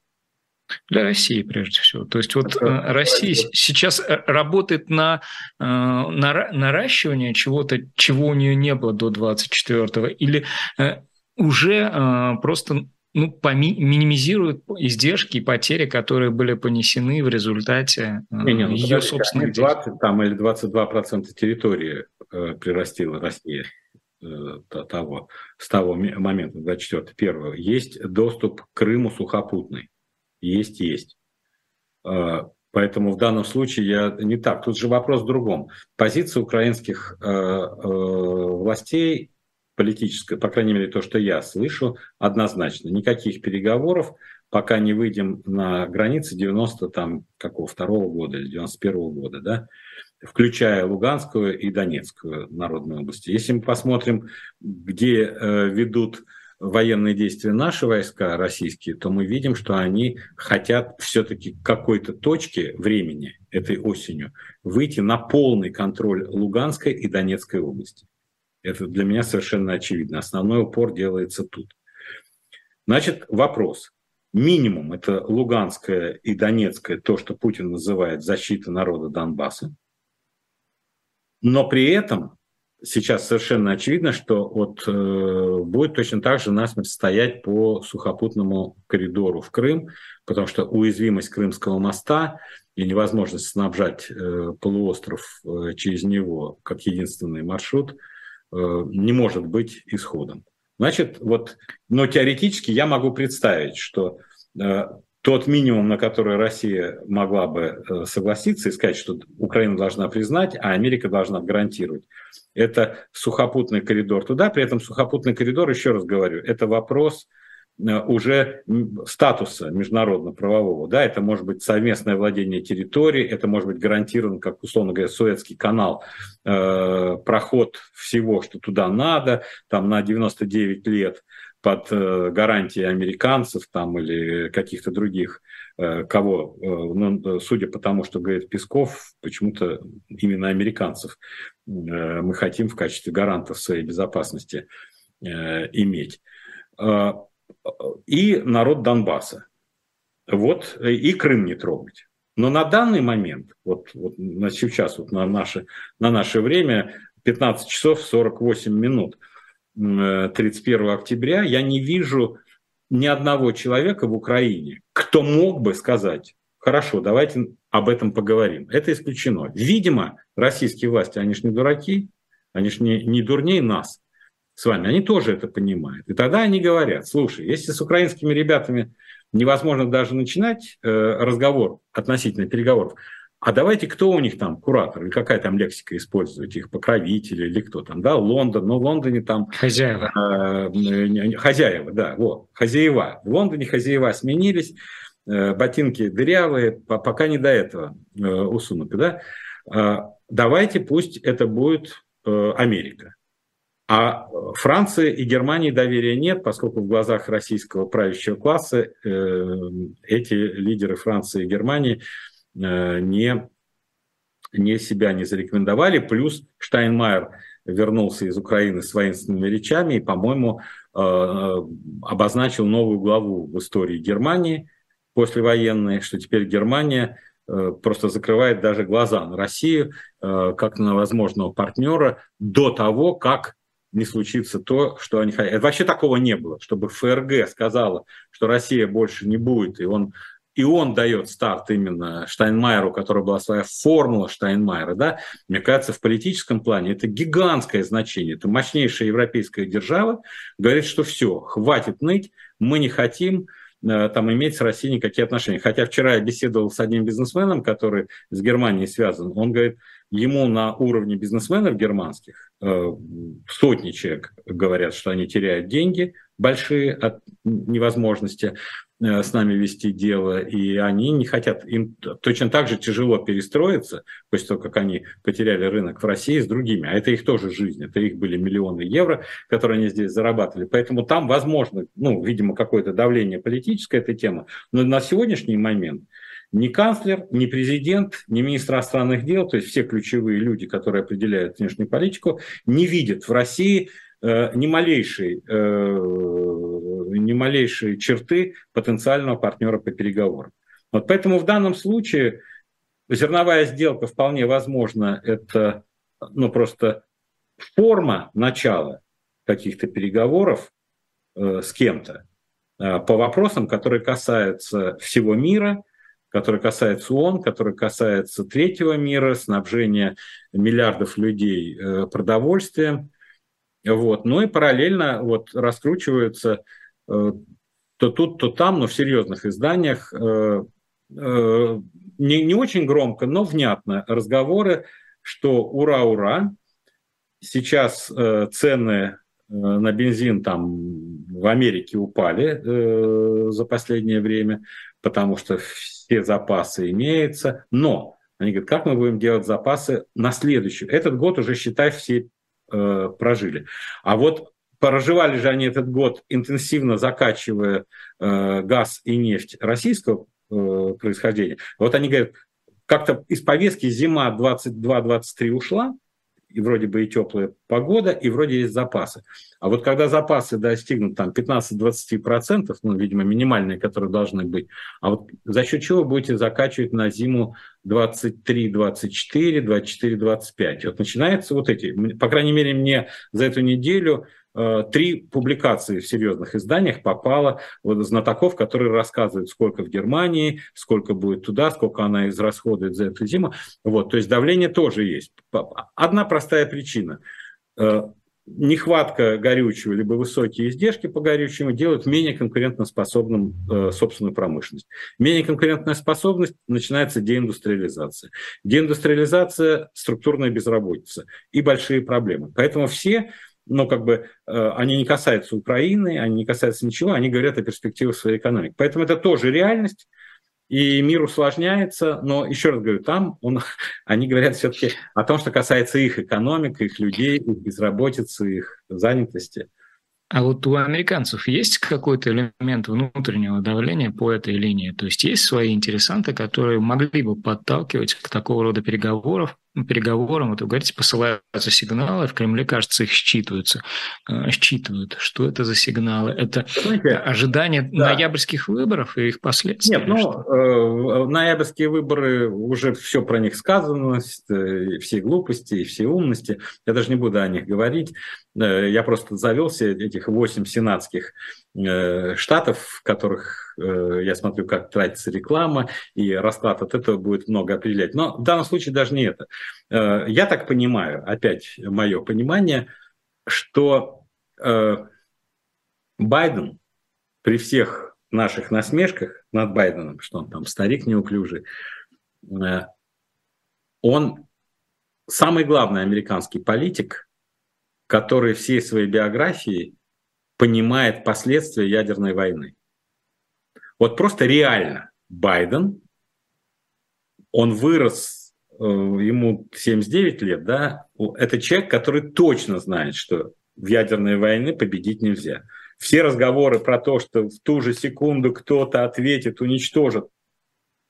A: Для России, прежде всего. То есть вот Это Россия сейчас э, работает на, э, на наращивание чего-то, чего у нее не было до 24-го, или э, уже просто ну, поми- минимизирует издержки и потери, которые были понесены в результате не, не, ну, ее собственных
B: 20 там, или 22 процента территории э, прирастила Россия э, того, с того момента, 24 первого. Есть доступ к Крыму сухопутный. Есть, есть. Э, поэтому в данном случае я не так. Тут же вопрос в другом. Позиция украинских э, э, властей политическое, по крайней мере, то, что я слышу, однозначно. Никаких переговоров, пока не выйдем на границы 90 там, какого, второго года или 91 -го года, да, включая Луганскую и Донецкую народную области. Если мы посмотрим, где э, ведут военные действия наши войска российские, то мы видим, что они хотят все-таки какой-то точки времени этой осенью выйти на полный контроль Луганской и Донецкой области. Это для меня совершенно очевидно. Основной упор делается тут. Значит, вопрос. Минимум – это Луганская и Донецкая, то, что Путин называет защита народа Донбасса. Но при этом сейчас совершенно очевидно, что вот э, будет точно так же насмерть стоять по сухопутному коридору в Крым, потому что уязвимость Крымского моста и невозможность снабжать э, полуостров э, через него как единственный маршрут – не может быть исходом. Значит, вот, но теоретически я могу представить, что э, тот минимум, на который Россия могла бы э, согласиться и сказать, что Украина должна признать, а Америка должна гарантировать, это сухопутный коридор туда. При этом сухопутный коридор, еще раз говорю, это вопрос Э, уже статуса международно-правового. Да, это может быть совместное владение территорией, это может быть гарантирован, как условно говоря, Суэцкий канал, э, проход всего, что туда надо, там на 99 лет под э, гарантией американцев там, или каких-то других, э, кого, э, ну, судя по тому, что говорит Песков, почему-то именно американцев э, мы хотим в качестве гарантов своей безопасности э, иметь. Э, и народ Донбасса. Вот, и Крым не трогать. Но на данный момент, вот, вот на сейчас, вот на наше, на наше время, 15 часов 48 минут 31 октября, я не вижу ни одного человека в Украине, кто мог бы сказать, хорошо, давайте об этом поговорим. Это исключено. Видимо, российские власти, они же не дураки, они же не, не дурнее нас с вами, они тоже это понимают. И тогда они говорят, слушай, если с украинскими ребятами невозможно даже начинать э, разговор относительно переговоров. А давайте, кто у них там куратор, или какая там лексика использует, их покровители, или кто там, да, Лондон, но в Лондоне там...
A: Хозяева.
B: Э, хозяева, да, вот, хозяева. В Лондоне хозяева сменились, э, ботинки дырявые, пока не до этого э, усунуты, да. Э, давайте пусть это будет э, Америка. А Франции и Германии доверия нет, поскольку в глазах российского правящего класса э, эти лидеры Франции и Германии Э, не, не себя не зарекомендовали. Плюс Штайнмайер вернулся из Украины с воинственными речами и, по-моему, э, обозначил новую главу в истории Германии послевоенной, что теперь Германия э, просто закрывает даже глаза на Россию как на возможного партнера до того, как не случится то, что они хотят. Вообще такого не было, чтобы ФРГ сказала, что Россия больше не будет, и он и он дает старт именно Штайнмайеру, у которого была своя формула Штайнмайера, да, мне кажется, в политическом плане это гигантское значение. Это мощнейшая европейская держава говорит, что все, хватит ныть, мы не хотим э, там иметь с Россией никакие отношения. Хотя вчера я беседовал с одним бизнесменом, который с Германией связан. Он говорит, ему на уровне бизнесменов германских э, сотни человек говорят, что они теряют деньги большие от невозможности. Э, с нами вести дело, и они не хотят, им точно так же тяжело перестроиться, после того, как они потеряли рынок в России с другими, а это их тоже жизнь, это их были миллионы евро, которые они здесь зарабатывали, поэтому там возможно, ну, видимо, какое-то давление политическое эта тема, но на сегодняшний момент ни канцлер, ни президент, ни министр иностранных дел, то есть все ключевые люди, которые определяют внешнюю политику, не видят в России э, ни малейшей э, ни малейшие черты потенциального партнера по переговорам. Вот поэтому в данном случае зерновая сделка вполне возможно, это ну, просто форма начала каких-то переговоров э, с кем-то э, по вопросам, которые касаются всего мира, которые касаются ООН, которые касаются третьего мира, снабжения миллиардов людей э, продовольствием. Вот. Ну и параллельно вот раскручиваются Э, то тут, то там, но в серьезных изданиях э, не, не очень громко, но внятно разговоры, что ура-ура, сейчас цены на бензин там в Америке упали за последнее время, потому что все запасы имеются, но они говорят, как мы будем делать запасы на следующий? Этот год уже, считай, все э, прожили. А вот Проживали же они этот год, интенсивно закачивая э, газ и нефть российского э, происхождения. Вот они говорят, как-то из повестки зима 22-23 ушла, и вроде бы и теплая погода, и вроде есть запасы. А вот когда запасы достигнут там 15-20%, ну, видимо, минимальные, которые должны быть, а вот за счет чего будете закачивать на зиму 23-24, 24-25? Вот начинаются вот эти, по крайней мере, мне за эту неделю три публикации в серьезных изданиях попало вот, знатоков, которые рассказывают, сколько в Германии, сколько будет туда, сколько она израсходует за эту зиму. Вот, то есть давление тоже есть. Одна простая причина. Э, нехватка горючего, либо высокие издержки по горючему делают менее конкурентоспособным э, собственную промышленность. Менее конкурентная способность начинается деиндустриализация. Деиндустриализация – структурная безработица и большие проблемы. Поэтому все но как бы э, они не касаются Украины, они не касаются ничего, они говорят о перспективах своей экономики. Поэтому это тоже реальность, и мир усложняется, но еще раз говорю, там он, они говорят все-таки о том, что касается их экономик, их людей, их безработицы, их занятости.
A: А вот у американцев есть какой-то элемент внутреннего давления по этой линии? То есть есть свои интересанты, которые могли бы подталкивать к такого рода переговоров, переговорам, вот вы говорите, посылаются сигналы, в Кремле, кажется, их считываются, э, считывают. Что это за сигналы? Это Знаете, ожидание да. ноябрьских выборов и их последствия?
B: Нет, ну, э, ноябрьские выборы, уже все про них сказано, э, все глупости и все умности. Я даже не буду о них говорить. Э, я просто завелся этих восемь сенатских штатов, в которых я смотрю, как тратится реклама, и расклад от этого будет много определять. Но в данном случае даже не это. Я так понимаю, опять мое понимание, что Байден при всех наших насмешках над Байденом, что он там старик неуклюжий, э, он самый главный американский политик, который всей своей биографией понимает последствия ядерной войны. Вот просто реально Байден, он вырос, э, ему 79 лет, да, это человек, который точно знает, что в ядерной войне победить нельзя. Все разговоры про то, что в ту же секунду кто-то ответит, уничтожит,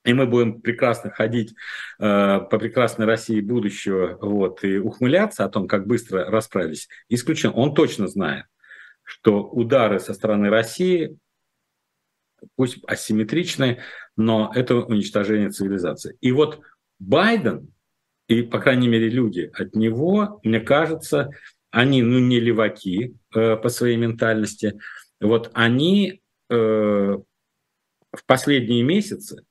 B: и мы будем прекрасно ходить э, по прекрасной России будущего вот, и ухмыляться о том, как быстро расправились, исключен. Он точно знает, что удары со стороны России, пусть асимметричные, но это уничтожение цивилизации. И вот Байден, и, по крайней мере, люди от него, мне кажется, они ну, не леваки э, по своей ментальности, вот они э, в последние месяцы,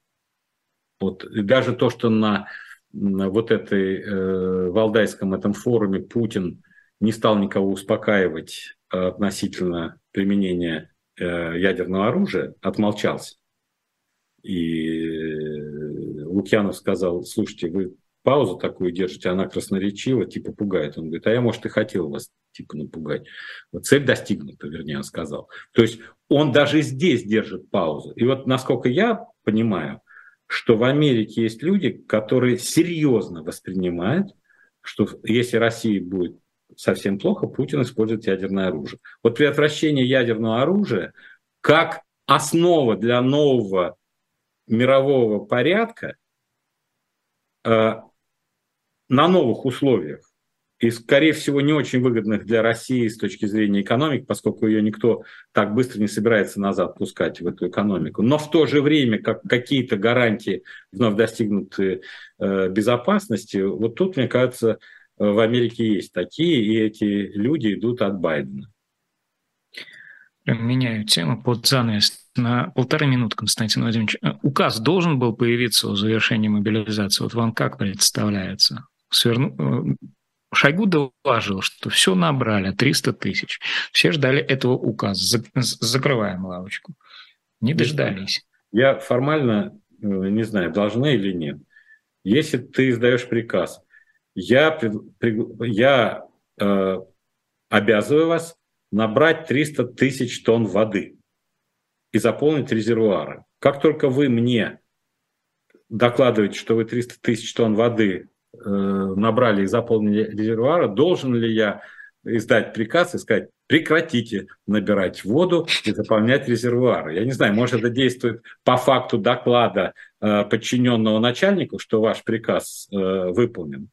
B: вот, даже то, что на, на вот этой э, Валдайском этом форуме Путин не стал никого успокаивать относительно применения э, ядерного оружия, отмолчался. И Лукьянов сказал, слушайте, вы паузу такую держите, она красноречива, типа пугает. Он говорит, а я, может, и хотел вас типа напугать. Вот цель достигнута, вернее, он сказал. То есть он даже здесь держит паузу. И вот насколько я понимаю, что в Америке есть люди, которые серьезно воспринимают, что если Россия будет совсем плохо, Путин использует ядерное оружие. Вот предотвращение ядерного оружия как основа для нового мирового порядка э, на новых условиях и, скорее всего, не очень выгодных для России с точки зрения экономики, поскольку ее никто так быстро не собирается назад пускать в эту экономику. Но в то же время, как какие-то гарантии вновь достигнутые э, безопасности, вот тут, мне кажется, в Америке есть такие, и эти люди идут от Байдена.
A: Меняю тему под занавес на полторы минуты, Константин Владимирович. Э, указ должен был появиться о завершении мобилизации. Вот вам как представляется? сверну... Э, Шойгу доложил, что все набрали, 300 тысяч. Все ждали этого указа. Закрываем лавочку. Не дождались.
B: Я формально э, не знаю, должны или нет. Если ты издаешь приказ, я, я э, обязываю вас набрать 300 тысяч тонн воды и заполнить резервуары. Как только вы мне докладываете, что вы 300 тысяч тонн воды Э, набрали и заполнили резервуары, должен ли я издать приказ и сказать, прекратите набирать воду и заполнять резервуары. Я не знаю, может это действует по факту доклада э, подчиненного начальнику, что ваш приказ э, выполнен.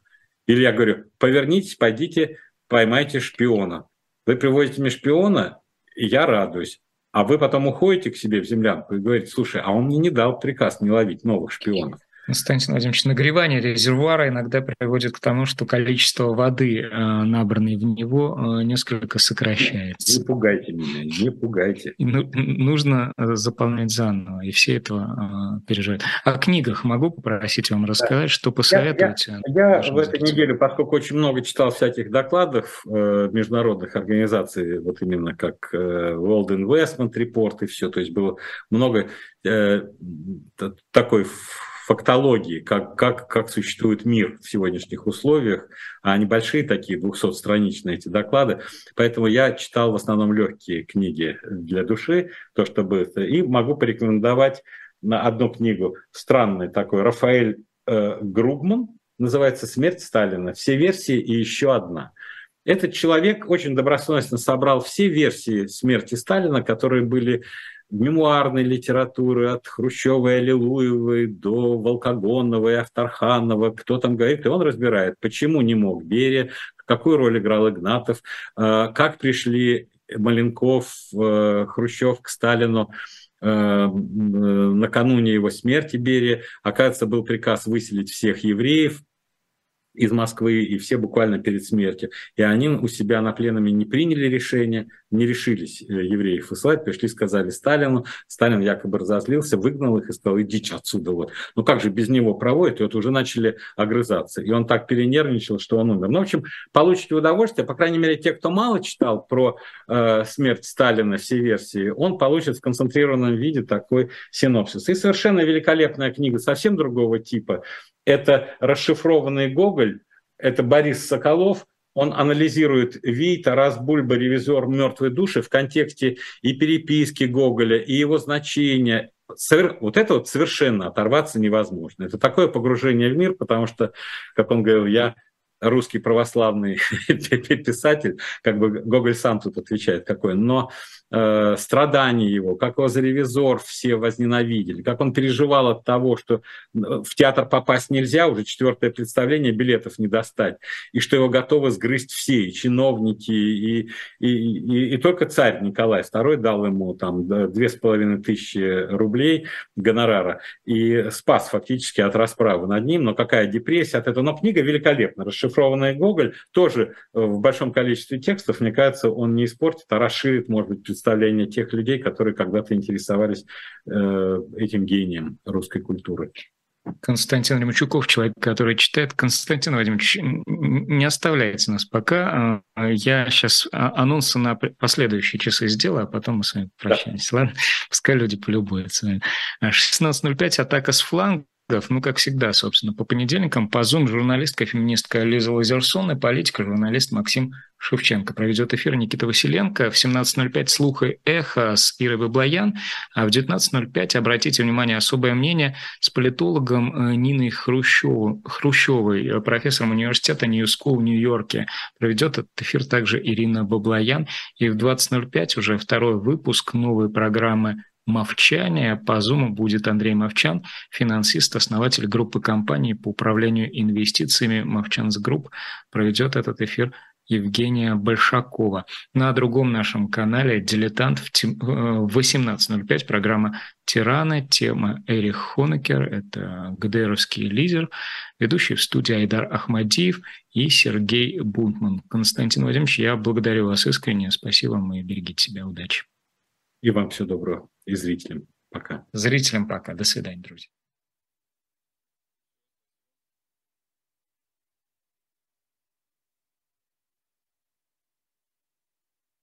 B: Или я говорю, повернитесь, пойдите, поймайте шпиона. Вы приводите мне шпиона, и я радуюсь. А вы потом уходите к себе в землянку и говорите, слушай, а он мне не дал приказ не ловить новых шпионов.
A: Константин Владимирович, нагревание резервуара иногда приводит к тому, что количество воды, э, набранной в него, э, несколько сокращается.
B: Не пугайте меня, не пугайте.
A: И ну, нужно э, заполнять заново, и все этого переживают. О книгах могу попросить вам рассказать, да. что посоветовать?
B: Я, я, я в этой неделе, поскольку очень много читал всяких докладов международных организаций, вот именно как World Investment Report и все, то есть было много э, такой фактологии, как, как, как существует мир в сегодняшних условиях, а небольшие такие 200-страничные эти доклады. Поэтому я читал в основном легкие книги для души, то, чтобы... И могу порекомендовать на одну книгу странный такой Рафаэль э, Гругман, называется «Смерть Сталина». Все версии и еще одна. Этот человек очень добросовестно собрал все версии смерти Сталина, которые были мемуарной литературы от Хрущева и Аллилуевой до Волкогонова и Авторханова, кто там говорит, и он разбирает, почему не мог Берия, какую роль играл Игнатов, э, как пришли Маленков, э, Хрущев к Сталину э, накануне его смерти Берия. Оказывается, был приказ выселить всех евреев, из Москвы, и все буквально перед смертью. И они у себя на пленуме не приняли решение, не решились э, евреев выслать, пришли, сказали Сталину. Сталин якобы разозлился, выгнал их и сказал, идите отсюда. Вот. Ну как же без него проводят? И вот уже начали огрызаться. И он так перенервничал, что он умер. Ну, в общем, получите удовольствие. По крайней мере, те, кто мало читал про э, смерть Сталина, все версии, он получит в концентрированном виде такой синопсис. И совершенно великолепная книга совсем другого типа. Это расшифрованный Гоголь, это Борис Соколов, он анализирует Ви, Тарас Бульба, ревизор «Мертвой души» в контексте и переписки Гоголя, и его значения. Вот это вот совершенно оторваться невозможно. Это такое погружение в мир, потому что, как он говорил, я русский православный писатель, как бы Гоголь сам тут отвечает какой, но э, страдания его, как его за ревизор все возненавидели, как он переживал от того, что в театр попасть нельзя, уже четвертое представление, билетов не достать, и что его готовы сгрызть все, и чиновники, и, и, и, и только царь Николай II дал ему там две с половиной тысячи рублей гонорара и спас фактически от расправы над ним, но какая депрессия от этого, но книга великолепна, расшифрованная Гоголь, тоже в большом количестве текстов, мне кажется, он не испортит, а расширит, может быть, представление тех людей, которые когда-то интересовались э, этим гением русской культуры.
A: Константин Ремчуков, человек, который читает. Константин Владимирович, не оставляйте нас пока. А, я сейчас а, анонсы на последующие часы сделаю, а потом мы с вами прощаемся. Да. Ладно? Пускай люди полюбуются. 16.05, атака с фланга ну, как всегда, собственно, по понедельникам по Zoom журналистка-феминистка Лиза Лазерсон и политика-журналист Максим Шевченко. Проведет эфир Никита Василенко в 17.05 «Слух эхо» с Ирой Баблоян, а в 19.05, обратите внимание, особое мнение с политологом э, Ниной Хрущев, Хрущевой, э, профессором университета Нью School в Нью-Йорке. Проведет этот эфир также Ирина Баблоян. И в 20.05 уже второй выпуск новой программы Мовчания. По Zoom будет Андрей Мовчан, финансист, основатель группы компаний по управлению инвестициями Movchan's Group. Проведет этот эфир Евгения Большакова. На другом нашем канале «Дилетант» в 18.05 э, программа «Тираны». Тема Эрих Хонекер, это ГДРовский лидер. Ведущий в студии Айдар Ахмадиев и Сергей Бунтман. Константин Владимирович, я благодарю вас искренне. Спасибо вам и берегите себя. Удачи.
B: И вам всего доброго. И зрителям пока.
A: Зрителям пока. До свидания, друзья.